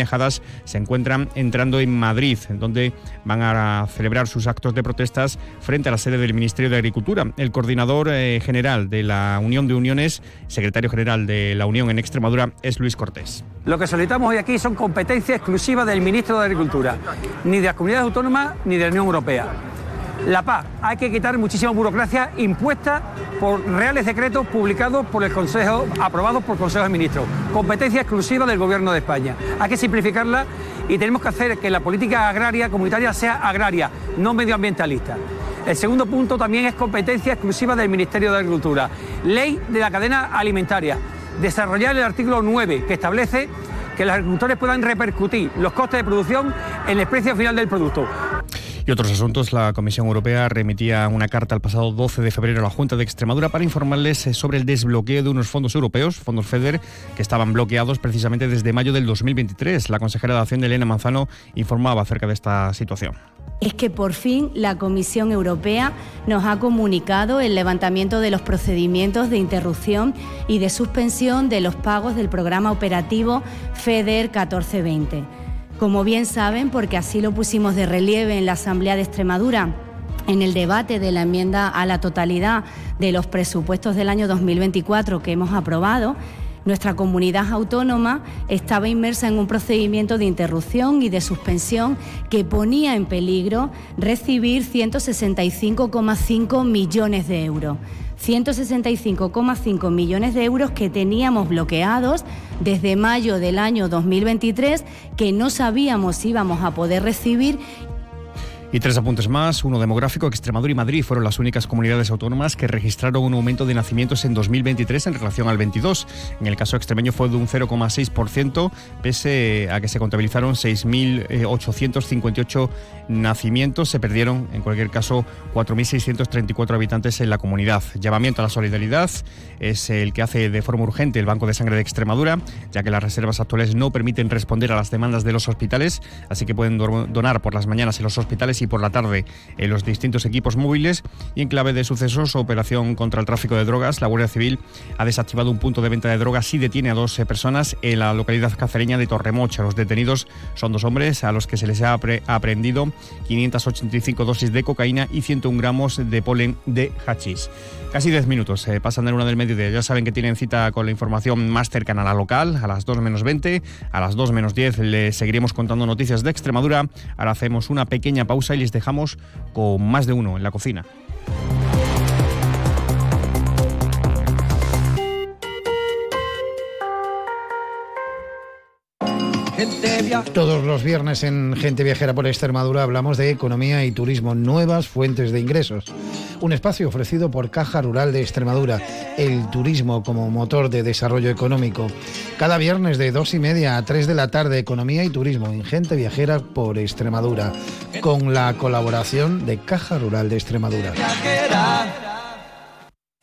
Se encuentran entrando en Madrid, donde van a celebrar sus actos de protestas frente a la sede del Ministerio de Agricultura. El coordinador eh, general de la Unión de Uniones, secretario general de la Unión en Extremadura, es Luis Cortés. Lo que solicitamos hoy aquí son competencias exclusivas del Ministro de Agricultura, ni de las comunidades autónomas ni de la Unión Europea. La paz, hay que quitar muchísima burocracia impuesta por reales decretos publicados por el Consejo, aprobados por el Consejo de Ministros. Competencia exclusiva del Gobierno de España. Hay que simplificarla y tenemos que hacer que la política agraria comunitaria sea agraria, no medioambientalista. El segundo punto también es competencia exclusiva del Ministerio de Agricultura. Ley de la cadena alimentaria. Desarrollar el artículo 9 que establece que los agricultores puedan repercutir los costes de producción en el precio final del producto. Y otros asuntos, la Comisión Europea remitía una carta el pasado 12 de febrero a la Junta de Extremadura para informarles eh, sobre el desbloqueo de unos fondos europeos, fondos FEDER, que estaban bloqueados precisamente desde mayo del 2023. La consejera de Hacienda, Elena Manzano, informaba acerca de esta situación. Es que por fin la Comisión Europea nos ha comunicado el levantamiento de los procedimientos de interrupción y de suspensión de los pagos del programa operativo FEDER 1420. Como bien saben, porque así lo pusimos de relieve en la Asamblea de Extremadura, en el debate de la enmienda a la totalidad de los presupuestos del año 2024 que hemos aprobado, nuestra comunidad autónoma estaba inmersa en un procedimiento de interrupción y de suspensión que ponía en peligro recibir 165,5 millones de euros. 165,5 millones de euros que teníamos bloqueados desde mayo del año 2023, que no sabíamos si íbamos a poder recibir Y tres apuntes más. Uno demográfico. Extremadura y Madrid fueron las únicas comunidades autónomas que registraron un aumento de nacimientos en 2023 en relación al 22. En el caso extremeño fue de un 0,6%, pese a que se contabilizaron 6.858 nacimientos. Se perdieron, en cualquier caso, 4.634 habitantes en la comunidad. Llamamiento a la solidaridad es el que hace de forma urgente el Banco de Sangre de Extremadura, ya que las reservas actuales no permiten responder a las demandas de los hospitales, así que pueden donar por las mañanas en los hospitales y por la tarde en los distintos equipos móviles. Y en clave de sucesos, operación contra el tráfico de drogas, la Guardia Civil ha desactivado un punto de venta de drogas y detiene a dos personas en la localidad cacereña de Torremocha. Los detenidos son dos hombres a los que se les ha aprehendido 585 dosis de cocaína y 101 gramos de polen de hachís. Casi 10 minutos eh, pasan de una del mediodía. Ya saben que tienen cita con la información más cercana a la local, a las 2 menos 20. A las 2 menos 10 les seguiremos contando noticias de Extremadura. Ahora hacemos una pequeña pausa y les dejamos con más de uno en la cocina. Todos los viernes en Gente Viajera por Extremadura hablamos de economía y turismo, nuevas fuentes de ingresos. Un espacio ofrecido por Caja Rural de Extremadura, el turismo como motor de desarrollo económico. Cada viernes de dos y media a tres de la tarde, economía y turismo en Gente Viajera por Extremadura, con la colaboración de Caja Rural de Extremadura.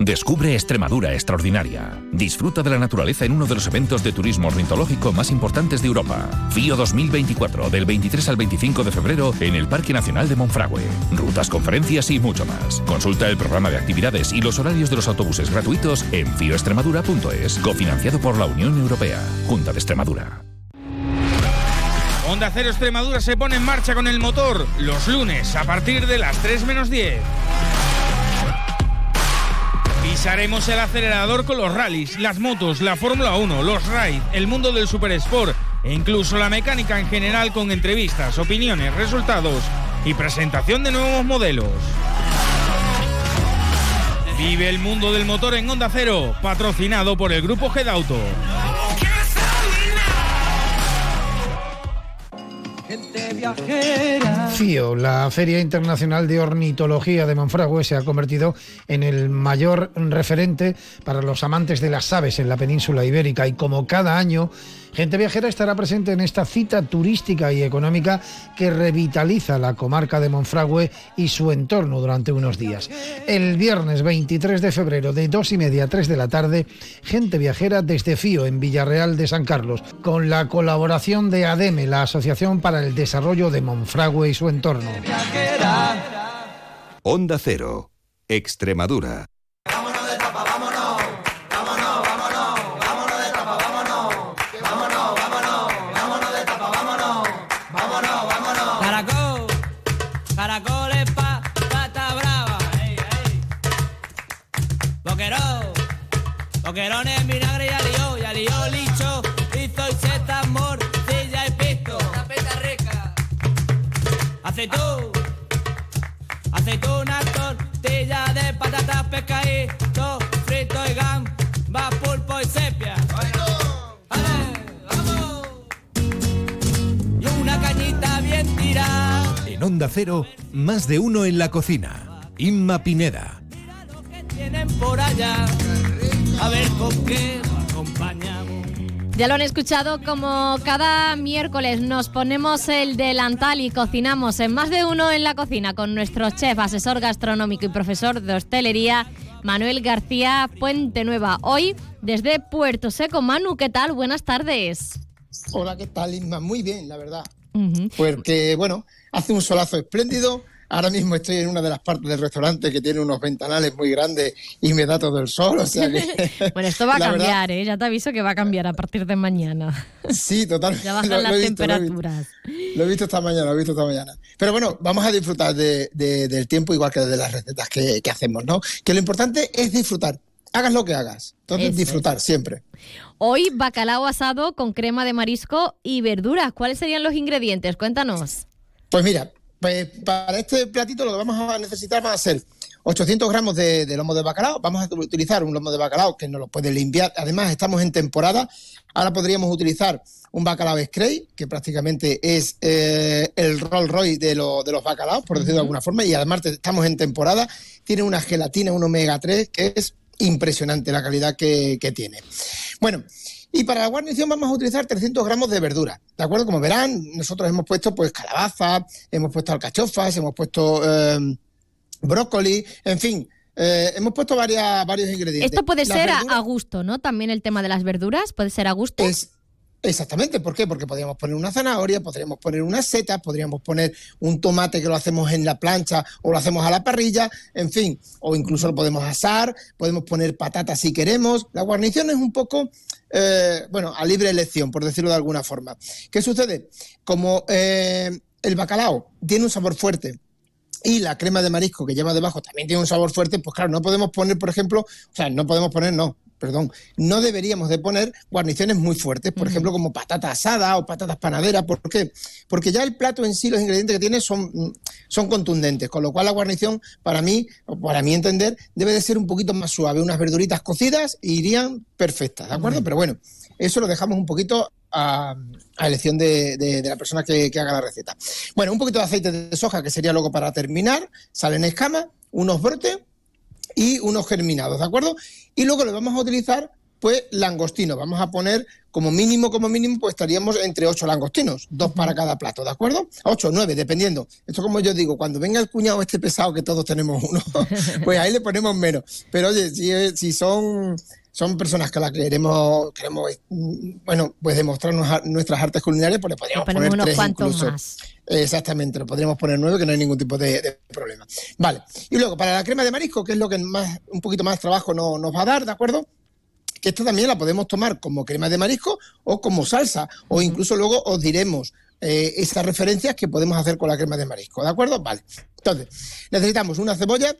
Descubre Extremadura extraordinaria. Disfruta de la naturaleza en uno de los eventos de turismo ornitológico más importantes de Europa. FIO 2024, del 23 al 25 de febrero en el Parque Nacional de Monfragüe. Rutas, conferencias y mucho más. Consulta el programa de actividades y los horarios de los autobuses gratuitos en fioextremadura.es, cofinanciado por la Unión Europea. Junta de Extremadura. Onda Cero Extremadura se pone en marcha con el motor los lunes a partir de las 3 menos 10. Pisaremos el acelerador con los rallies, las motos, la Fórmula 1, los raids, el mundo del super sport e incluso la mecánica en general con entrevistas, opiniones, resultados y presentación de nuevos modelos. Vive el mundo del motor en Onda Cero, patrocinado por el grupo Gedauto. FIO, la Feria Internacional de Ornitología de Monfragüe, se ha convertido en el mayor referente para los amantes de las aves en la península ibérica y como cada año Gente Viajera estará presente en esta cita turística y económica que revitaliza la comarca de Monfragüe y su entorno durante unos días. El viernes 23 de febrero de 2 y media a 3 de la tarde, Gente Viajera desde Fío en Villarreal de San Carlos, con la colaboración de ADEME, la Asociación para el Desarrollo de Monfragüe y su entorno. Onda Cero, Extremadura. Aceitú, aceituna, tortilla de patatas, pescadito, frito y gamba, pulpo y sepia. vamos. Y una cañita bien tirada. En Onda Cero, más de uno en la cocina. Inma Pineda. Tienen por allá a ver con qué. Ya lo han escuchado, como cada miércoles nos ponemos el delantal y cocinamos en más de uno en la cocina con nuestro chef, asesor gastronómico y profesor de hostelería, Manuel García Puente Nueva. Hoy desde Puerto Seco. Manu, ¿qué tal? Buenas tardes. Hola, ¿qué tal, Inma? Muy bien, la verdad. Porque, bueno, hace un solazo espléndido, ahora mismo estoy en una de las partes del restaurante que tiene unos ventanales muy grandes y me da todo el sol, o sea que... (laughs) bueno, esto va a (laughs) cambiar, verdad- ¿eh? Ya te aviso que va a cambiar a partir de mañana. (laughs) Sí, total. Ya bajan Lo- las he visto, lo he visto. temperaturas. Lo he visto esta mañana, lo he visto esta mañana. Pero bueno, vamos a disfrutar de- de- del tiempo igual que de las recetas que, que hacemos, ¿no? Que lo importante es disfrutar. Hagas lo que hagas. Entonces, Eso disfrutar siempre. Hoy bacalao asado con crema de marisco y verduras. ¿Cuáles serían los ingredientes? Cuéntanos. Pues mira, pues para este platito lo que vamos a necesitar van a ser 800 gramos de, lomo de bacalao. Vamos a utilizar un lomo de bacalao que nos lo puede limpiar. Además, estamos en temporada. Ahora podríamos utilizar un bacalao Scray, que prácticamente es eh, el Rolls Royce de, lo- de los bacalaos, por decirlo de alguna forma. Y además estamos en temporada. Tiene una gelatina, un omega 3, que es impresionante la calidad que tiene. Bueno, y para la guarnición vamos a utilizar 300 gramos de verdura, ¿de acuerdo? Como verán, nosotros hemos puesto pues calabaza, hemos puesto alcachofas, hemos puesto eh, brócoli, en fin, eh, hemos puesto varias, varios ingredientes. Esto puede Las ser verduras- a gusto, ¿no? También el tema de las verduras puede ser a gusto. Es, exactamente, ¿por qué? Porque podríamos poner una zanahoria, podríamos poner una seta, podríamos poner un tomate que lo hacemos en la plancha o lo hacemos a la parrilla, en fin, o incluso lo podemos asar, podemos poner patatas si queremos. La guarnición es un poco, eh, bueno, a libre elección, por decirlo de alguna forma. ¿Qué sucede? Como eh, el bacalao tiene un sabor fuerte, y la crema de marisco que lleva debajo también tiene un sabor fuerte, pues claro, no podemos poner, por ejemplo, o sea, no podemos poner, no, perdón, no deberíamos de poner guarniciones muy fuertes, por ejemplo, como patata asada o patatas panaderas, ¿por qué? Porque ya el plato en sí, los ingredientes que tiene son, mm, son contundentes, con lo cual la guarnición, para mí, o para mi entender, debe de ser un poquito más suave, unas verduritas cocidas irían perfectas, ¿de acuerdo? Pero bueno, eso lo dejamos un poquito a, a elección de, de- de la persona que, que haga la receta. Bueno, un poquito de aceite de soja, que sería luego para terminar, sal en escama, unos brotes y unos germinados, ¿de acuerdo? Y luego le vamos a utilizar, pues, langostinos. Vamos a poner, como mínimo, como mínimo, pues estaríamos entre ocho langostinos, dos para cada plato, ¿de acuerdo? Ocho o nueve, dependiendo. Esto, como yo digo, cuando venga el cuñado este pesado, que todos tenemos uno, (laughs) pues ahí le ponemos menos. Pero oye, si, si son son personas que las queremos, queremos mm, bueno, pues demostrarnos a- nuestras artes culinarias, pues le podríamos poner unos tres cuantos incluso. más. Exactamente, lo podríamos poner nueve, que no hay ningún tipo de, de problema. Vale, y luego para la crema de marisco, que es lo que más, un poquito más trabajo no- nos va a dar, ¿de acuerdo? Que esta también la podemos tomar como crema de marisco o como salsa, o incluso luego os diremos eh, esas referencias que podemos hacer con la crema de marisco, ¿de acuerdo? Vale, entonces, necesitamos una cebolla,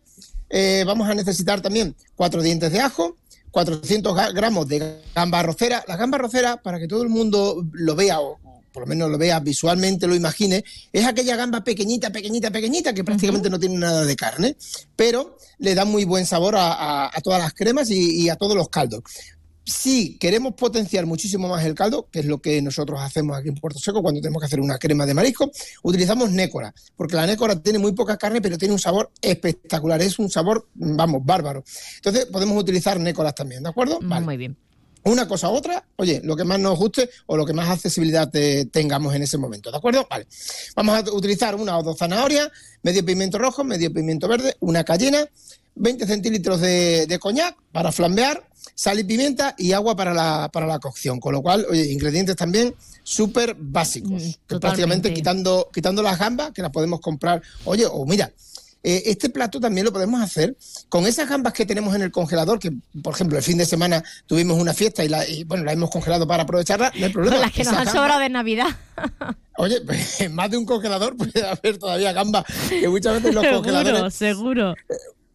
eh, vamos a necesitar también cuatro dientes de ajo, 400 ga- gramos de gamba arrocera. La gamba arrocera, para que todo el mundo lo vea o por lo menos lo vea visualmente, lo imagine, es aquella gamba pequeñita, pequeñita, pequeñita, que prácticamente no tiene nada de carne, pero le da muy buen sabor a, a- a todas las cremas y, y a todos los caldos. Si queremos potenciar muchísimo más el caldo, que es lo que nosotros hacemos aquí en Puerto Seco cuando tenemos que hacer una crema de marisco, utilizamos nécora, porque la nécora tiene muy poca carne, pero tiene un sabor espectacular, es un sabor, vamos, bárbaro. Entonces podemos utilizar nécoras también, ¿de acuerdo? Vale. Muy bien. Una cosa u otra, oye, lo que más nos guste o lo que más accesibilidad te- tengamos en ese momento, ¿de acuerdo? Vale. Vamos a utilizar una o dos zanahorias, medio pimiento rojo, medio pimiento verde, una cayena, 20 centilitros de, de coñac para flambear, sal y pimienta y agua para la, para la cocción. Con lo cual, oye, ingredientes también súper básicos. Que prácticamente quitando, quitando las gambas, que las podemos comprar. Oye, o mira, eh, este plato también lo podemos hacer con esas gambas que tenemos en el congelador, que por ejemplo el fin de semana tuvimos una fiesta y, la, y, bueno, la hemos congelado para aprovecharla, no hay problema. Con las que nos han sobrado de Navidad. (laughs) Oye, pues, en más de un congelador puede haber todavía gambas, que muchas veces los seguro, congeladores seguro.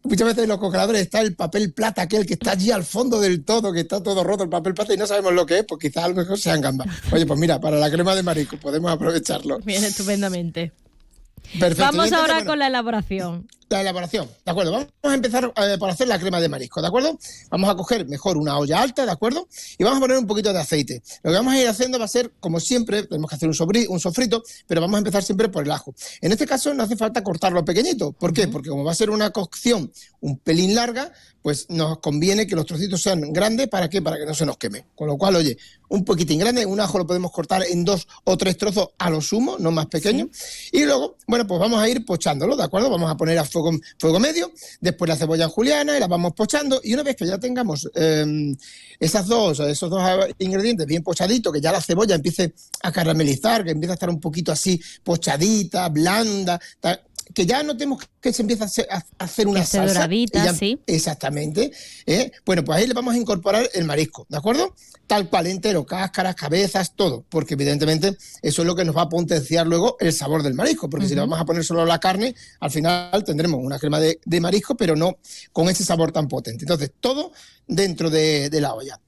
Muchas veces en los congeladores está el papel plata, aquel que está allí al fondo del todo, que está todo roto el papel plata y no sabemos lo que es, pues quizás a lo mejor sean gambas. Oye, pues mira, para la crema de marisco podemos aprovecharlo. Bien, estupendamente. Vamos ahora con la elaboración. La elaboración, ¿de acuerdo? Vamos a empezar eh, por hacer la crema de marisco, ¿de acuerdo? Vamos a coger mejor una olla alta, ¿de acuerdo? Y vamos a poner un poquito de aceite. Lo que vamos a ir haciendo va a ser, como siempre, tenemos que hacer un, sobri- un sofrito, pero vamos a empezar siempre por el ajo. En este caso no hace falta cortarlo pequeñito. ¿Por qué? Porque como va a ser una cocción un pelín larga, pues nos conviene que los trocitos sean grandes. ¿Para qué? Para que no se nos queme. Con lo cual, oye, un poquitín grande, un ajo lo podemos cortar en dos o tres trozos a lo sumo, no más pequeño. Y luego, bueno, pues vamos a ir pochándolo, ¿de acuerdo? Vamos a poner a fuego, medio, después la cebolla juliana y la vamos pochando. Y una vez que ya tengamos eh, esas dos, esos dos ingredientes bien pochaditos, que ya la cebolla empiece a caramelizar, que empiece a estar un poquito así pochadita, blanda, tal, que ya notemos que se empieza a hacer, a hacer una Que esté salsa. doradita, y ya- sí. Exactamente. ¿eh? Bueno, pues ahí le vamos a incorporar el marisco, ¿de acuerdo? Tal cual, entero, cáscaras, cabezas, todo, porque evidentemente eso es lo que nos va a potenciar luego el sabor del marisco, porque si le vamos a poner solo la carne, al final tendremos una crema de, de marisco, pero no con ese sabor tan potente. Entonces, todo dentro de, de la olla.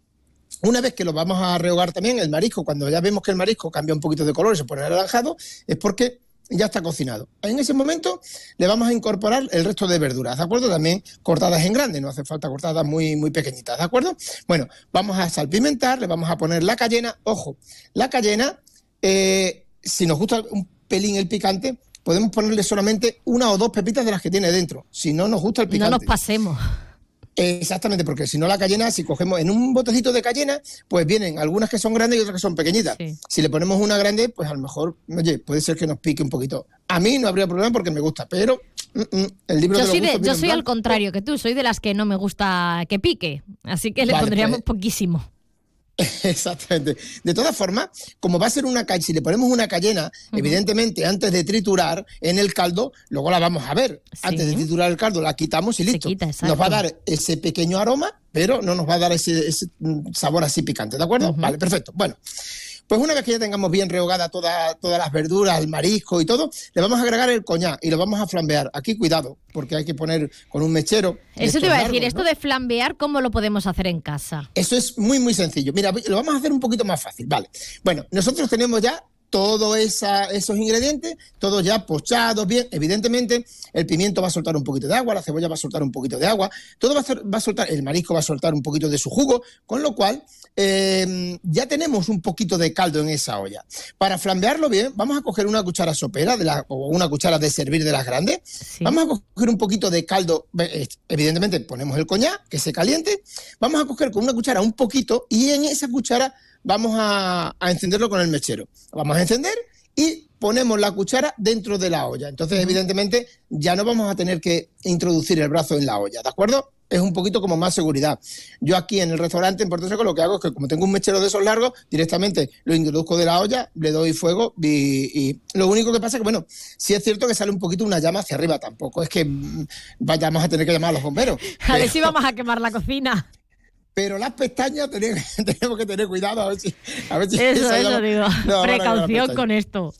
Una vez que lo vamos a rehogar también, el marisco, cuando ya vemos que el marisco cambia un poquito de color y se pone anaranjado, es porque ya está cocinado. En ese momento le vamos a incorporar el resto de verduras, ¿de acuerdo? También cortadas en grande, no hace falta cortadas muy, muy pequeñitas, ¿de acuerdo? Bueno, vamos a salpimentar, le vamos a poner la cayena. Ojo, la cayena, eh, si nos gusta un pelín el picante, podemos ponerle solamente una o dos pepitas de las que tiene dentro. Si no nos gusta el No picante. nos pasemos. Exactamente, porque si no la cayena, si cogemos en un botecito de cayena, pues vienen algunas que son grandes y otras que son pequeñitas. Si le ponemos una grande, pues a lo mejor, oye, puede ser que nos pique un poquito. A mí no habría problema porque me gusta, pero mm, mm, el libro Yo de soy, de- yo soy al contrario que tú, soy de las que no me gusta que pique, así que le Vale, pondríamos pues- poquísimo. (laughs) Exactamente. De todas formas, como va a ser una cayena, si le ponemos una cayena, evidentemente antes de triturar en el caldo, luego la vamos a ver. Antes de triturar el caldo la quitamos y listo. exacto. nos va a dar ese pequeño aroma, pero no nos va a dar ese, ese, mm, sabor así picante, ¿de acuerdo? Vale, perfecto. Bueno. Pues una vez que ya tengamos bien rehogada toda- todas las verduras, el marisco y todo, le vamos a agregar el coñac y lo vamos a flambear. Aquí cuidado, porque hay que poner con un mechero. Eso te iba a decir, largos, esto de flambear, ¿cómo lo podemos hacer en casa? Eso es muy, muy sencillo. Mira, lo vamos a hacer un poquito más fácil. Vale. Bueno, nosotros tenemos ya todos esos ingredientes, todos ya pochados bien. Evidentemente, el pimiento va a soltar un poquito de agua, la cebolla va a soltar un poquito de agua, todo va a, hacer- va a soltar, el marisco va a soltar un poquito de su jugo, con lo cual eh, ya tenemos un poquito de caldo en esa olla. Para flambearlo bien, vamos a coger una cuchara sopera de la, o una cuchara de servir de las grandes. Vamos a coger un poquito de caldo, eh, evidentemente ponemos el coñac, que se caliente. Vamos a coger con una cuchara un poquito y en esa cuchara vamos a, a encenderlo con el mechero. Vamos a encender y ponemos la cuchara dentro de la olla. Entonces, evidentemente, ya no vamos a tener que introducir el brazo en la olla, ¿de acuerdo? Es un poquito como más seguridad. Yo aquí en el restaurante en Puerto Seco lo que hago es que como tengo un mechero de esos largos, directamente lo introduzco de la olla, le doy fuego y, y lo único que pasa es que, bueno, sí es cierto que sale un poquito una llama hacia arriba, tampoco es que mm, vayamos a tener que llamar a los bomberos. (laughs) A ver Pero- si vamos a quemar la cocina. pero las pestañas tenemos, tenemos que tener cuidado a ver si. A ver si Eso, eso llama- digo. no, Precaución con esto.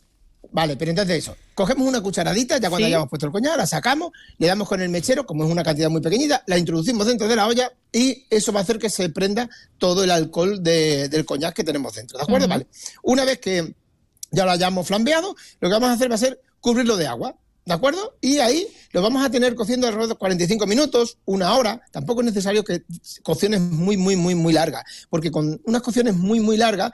Vale, pero entonces eso. Cogemos una cucharadita, ya cuando Sí. hayamos puesto el coñac, la sacamos, le damos con el mechero, como es una cantidad muy pequeñita, la introducimos dentro de la olla y eso va a hacer que se prenda todo el alcohol de- del coñac que tenemos dentro. ¿De acuerdo? Vale. Una vez que ya lo hayamos flambeado, lo que vamos a hacer va a ser cubrirlo de agua. ¿De acuerdo? Y ahí lo vamos a tener cociendo alrededor de 45 minutos, una hora. Tampoco es necesario que cocciones muy, muy, muy, muy largas. Porque con unas cocciones muy, muy largas,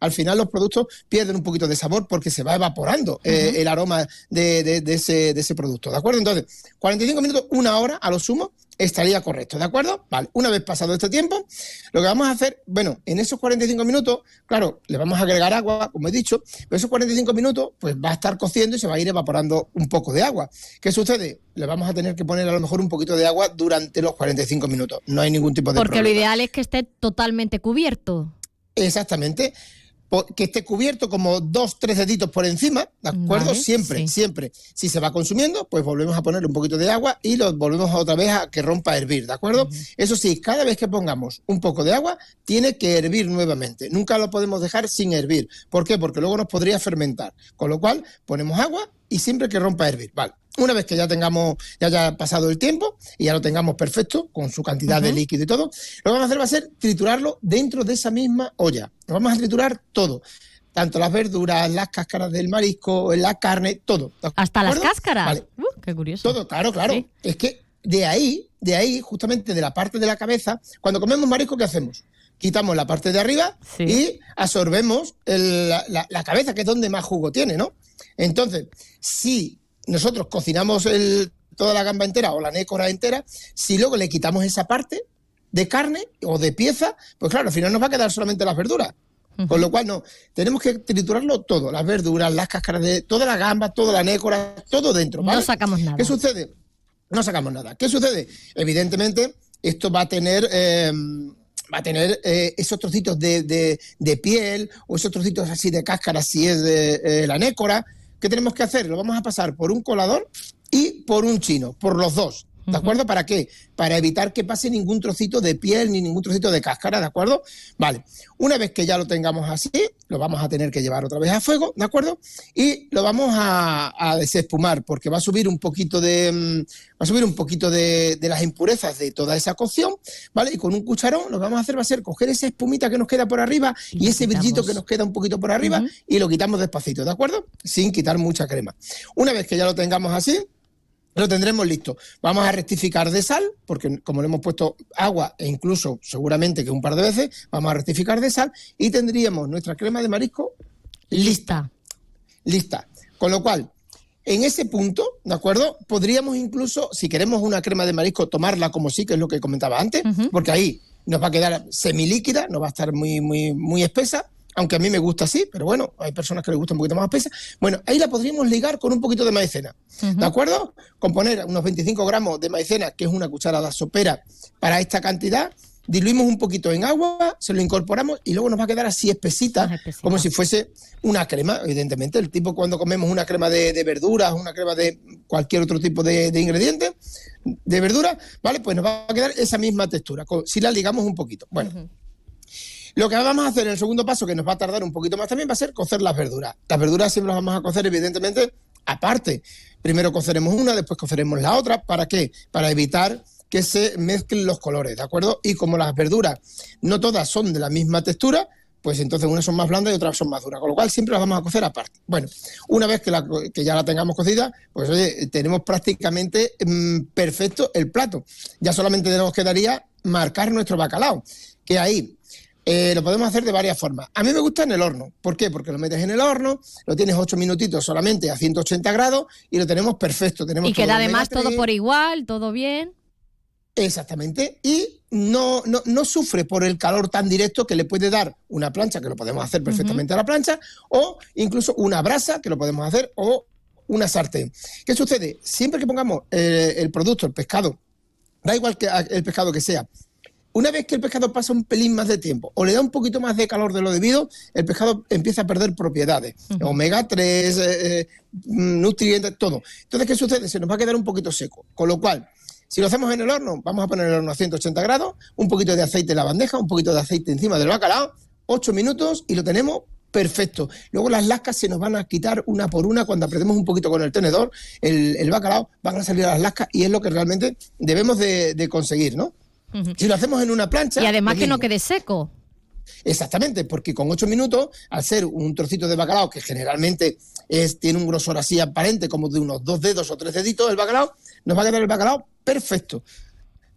al final los productos pierden un poquito de sabor porque se va evaporando eh, el aroma de, de- de ese, de ese producto. ¿De acuerdo? Entonces, 45 minutos, una hora a lo sumo, estaría correcto. ¿De acuerdo? Vale. Una vez pasado este tiempo, lo que vamos a hacer, bueno, en esos 45 minutos, claro, le vamos a agregar agua, como he dicho, pero esos 45 minutos, pues va a estar cociendo y se va a ir evaporando un poco de agua. ¿Qué sucede? Le vamos a tener que poner a lo mejor un poquito de agua durante los 45 minutos. No hay ningún tipo de Porque lo ideal es que esté totalmente cubierto. Exactamente. Que esté cubierto como dos, tres deditos por encima, ¿de acuerdo? Vale, siempre, sí. siempre. Si se va consumiendo, pues volvemos a ponerle un poquito de agua y lo volvemos otra vez a que rompa a hervir, ¿de acuerdo? Eso sí, cada vez que pongamos un poco de agua, tiene que hervir nuevamente. Nunca lo podemos dejar sin hervir. ¿Por qué? Porque luego nos podría fermentar. Con lo cual, ponemos agua y siempre que rompa a hervir. Vale. Una vez que ya tengamos, ya haya pasado el tiempo y ya lo tengamos perfecto, con su cantidad de líquido y todo, lo que vamos a hacer va a ser triturarlo dentro de esa misma olla. Lo vamos a triturar todo. Tanto las verduras, las cáscaras del marisco, la carne, todo. ¿de Hasta las cáscaras. Vale. Uh, qué curioso. Todo, claro, claro. Sí. Es que de ahí, de ahí, justamente de la parte de la cabeza, cuando comemos marisco, ¿qué hacemos? Quitamos la parte de arriba Sí. y absorbemos el- la, la- la cabeza, que es donde más jugo tiene, ¿no? Entonces, si nosotros cocinamos el- toda la gamba entera o la nécora entera, si luego le quitamos esa parte de carne o de pieza, pues claro, al final nos va a quedar solamente las verduras. Con lo cual, no, tenemos que triturarlo todo, las verduras, las cáscaras de toda la gamba, toda la nécora, todo dentro. ¿vale? No sacamos nada. ¿Qué sucede? No sacamos nada. ¿Qué sucede? Evidentemente, esto va a tener, eh, va a tener eh, esos trocitos de, de- de piel o esos trocitos así de cáscara si es de eh, la nécora. ¿Qué tenemos que hacer? Lo vamos a pasar por un colador y por un chino, por los dos. ¿De acuerdo? ¿Para qué? Para evitar que pase ningún trocito de piel ni ningún trocito de cáscara, ¿de acuerdo? Vale. Una vez que ya lo tengamos así, lo vamos a tener que llevar otra vez a fuego, ¿de acuerdo? Y lo vamos a, a desespumar porque va a subir un poquito de mm, va a subir un poquito de, de las impurezas de toda esa cocción, ¿vale? Y con un cucharón lo que vamos a hacer va a ser coger esa espumita que nos queda por arriba y, ese brillito que nos queda un poquito por arriba y lo quitamos despacito, ¿de acuerdo? Sin quitar mucha crema. Una vez que ya lo tengamos así, lo tendremos listo. Vamos a rectificar de sal, porque como le hemos puesto agua e incluso seguramente que un par de veces, vamos a rectificar de sal y tendríamos nuestra crema de marisco lista. Lista. Con lo cual, en ese punto, ¿de acuerdo? Podríamos incluso, si queremos una crema de marisco, tomarla como sí, que es lo que comentaba antes, porque ahí nos va a quedar semilíquida, no va a estar muy, muy, muy espesa aunque a mí me gusta así, pero bueno, hay personas que les gusta un poquito más espesa. Bueno, ahí la podríamos ligar con un poquito de maicena, ¿de acuerdo? Con poner unos 25 gramos de maicena, que es una cucharada sopera para esta cantidad, diluimos un poquito en agua, se lo incorporamos y luego nos va a quedar así espesita, como si fuese una crema, evidentemente. El tipo cuando comemos una crema de, de verduras, una crema de cualquier otro tipo de, de ingrediente, de verdura, ¿vale? Pues nos va a quedar esa misma textura, si la ligamos un poquito. Bueno. Lo que vamos a hacer en el segundo paso, que nos va a tardar un poquito más también, va a ser cocer las verduras. Las verduras siempre las vamos a cocer, evidentemente, aparte. Primero coceremos una, después coceremos la otra. ¿Para qué? Para evitar que se mezclen los colores, ¿de acuerdo? Y como las verduras no todas son de la misma textura, pues entonces unas son más blandas y otras son más duras, con lo cual siempre las vamos a cocer aparte. Bueno, una vez que, ya la tengamos cocida, pues oye, tenemos prácticamente mm, perfecto el plato. Ya solamente nos quedaría marcar nuestro bacalao, que ahí eh, lo podemos hacer de varias formas. A mí me gusta en el horno. ¿Por qué? Porque lo metes en el horno, lo tienes ocho minutitos solamente a 180 grados y lo tenemos perfecto. Tenemos Y queda el además todo 3. por igual, todo bien. Exactamente. Y no, no, no sufre por el calor tan directo que le puede dar una plancha, que lo podemos hacer perfectamente a la plancha, o incluso una brasa, que lo podemos hacer, o una sartén. ¿Qué sucede? Siempre que pongamos eh, el producto, el pescado, da igual que el pescado que sea, una vez que el pescado pasa un pelín más de tiempo o le da un poquito más de calor de lo debido, el pescado empieza a perder propiedades, omega 3, eh, eh, nutrientes, todo. Entonces, ¿qué sucede? Se nos va a quedar un poquito seco. Con lo cual, si lo hacemos en el horno, vamos a poner el horno a 180 grados, un poquito de aceite en la bandeja, un poquito de aceite encima del bacalao, 8 minutos y lo tenemos perfecto. Luego las lascas se nos van a quitar una por una cuando apretemos un poquito con el tenedor, el, el bacalao, van a salir las lascas y es lo que realmente debemos de, de conseguir, ¿no? Si lo hacemos en una plancha... Y además que no quede seco. Exactamente, porque con 8 minutos, al ser un trocito de bacalao que generalmente es, tiene un grosor así aparente, como de unos dos dedos o tres deditos, el bacalao, nos va a quedar el bacalao perfecto.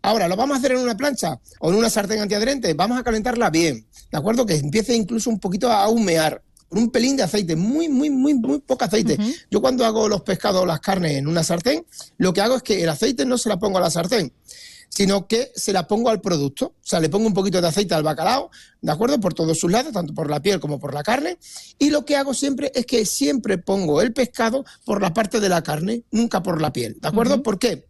Ahora, ¿lo vamos a hacer en una plancha o en una sartén antiadherente? Vamos a calentarla bien, ¿de acuerdo? Que empiece incluso un poquito a humear. Con un pelín de aceite, muy, muy, muy, muy poco aceite. Yo cuando hago los pescados o las carnes en una sartén, lo que hago es que el aceite no se la pongo a la sartén, sino que se la pongo al producto. O sea, le pongo un poquito de aceite al bacalao, ¿de acuerdo? Por todos sus lados, tanto por la piel como por la carne. Y lo que hago siempre es que siempre pongo el pescado por la parte de la carne, nunca por la piel, ¿de acuerdo? ¿Por qué?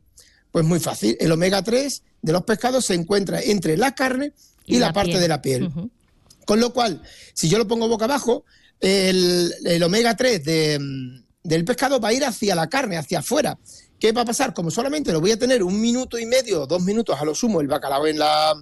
Pues muy fácil. El omega 3 de los pescados se encuentra entre la carne y, la, parte de la piel. Con lo cual, si yo lo pongo boca abajo, el, el omega 3 de, mm, del pescado va a ir hacia la carne, hacia afuera. ¿Qué va a pasar? Como solamente lo voy a tener un minuto y medio, dos minutos a lo sumo el bacalao en la,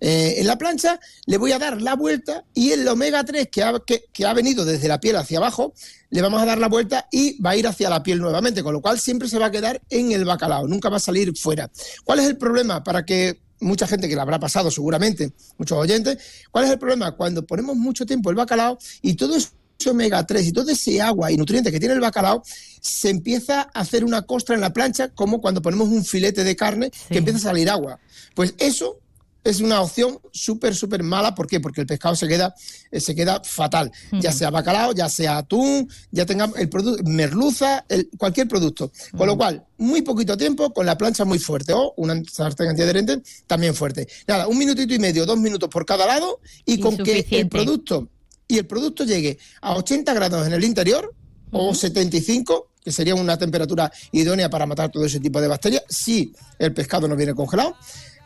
eh, en la plancha, le voy a dar la vuelta y el omega 3 que ha, que, que ha venido desde la piel hacia abajo, le vamos a dar la vuelta y va a ir hacia la piel nuevamente, con lo cual siempre se va a quedar en el bacalao, nunca va a salir fuera. ¿Cuál es el problema para que mucha gente que le habrá pasado seguramente, muchos oyentes, cuál es el problema? Cuando ponemos mucho tiempo el bacalao y todo ese omega 3 y todo ese agua y nutrientes que tiene el bacalao, se empieza a hacer una costra en la plancha como cuando ponemos un filete de carne que empieza a salir agua. Pues eso es una opción súper, súper mala. ¿Por qué? Porque el pescado se queda, eh, se queda fatal. Ya sea bacalao, ya sea atún, ya tengamos el producto, merluza, el- cualquier producto. Con lo cual, muy poquito tiempo con la plancha muy fuerte o una sartén antiadherente también fuerte. Nada, un minutito y medio, dos minutos por cada lado y con que el producto y el producto llegue a 80 grados en el interior o 75, que sería una temperatura idónea para matar todo ese tipo de bacterias, si el pescado no viene congelado,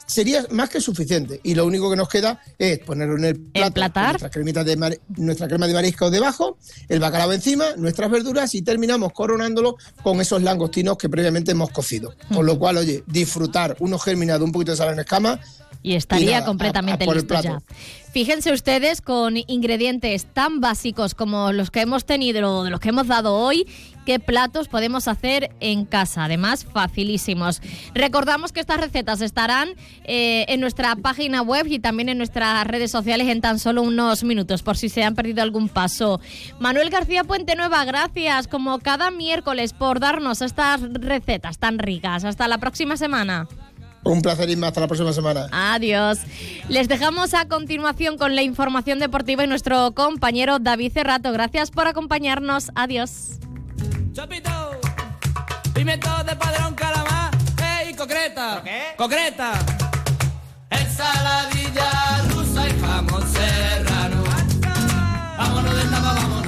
sería más que suficiente. Y lo único que nos queda es ponerlo en el plato, nuestra, cremita de mar- nuestra crema de marisco debajo, el bacalao encima, nuestras verduras y terminamos coronándolo con esos langostinos que previamente hemos cocido. Con lo cual, oye, disfrutar unos germinados, un poquito de sal en escama. Y estaría nada, completamente a- listo ya. Fíjense ustedes con ingredientes tan básicos como los que hemos tenido, de los que hemos dado hoy, qué platos podemos hacer en casa. Además, facilísimos. Recordamos que estas recetas estarán eh, en nuestra página web y también en nuestras redes sociales en tan solo unos minutos, por si se han perdido algún paso. Manuel García Puente Nueva, gracias como cada miércoles por darnos estas recetas tan ricas. Hasta la próxima semana. Un placer, Isma. Hasta la próxima semana. Adiós. Les dejamos a continuación con la información deportiva y nuestro compañero David Cerrato. Gracias por acompañarnos. Adiós. Chapito, pimiento de padrón, calamar, ey, concreta, ¿Qué? concreta. Ensaladilla rusa y jamón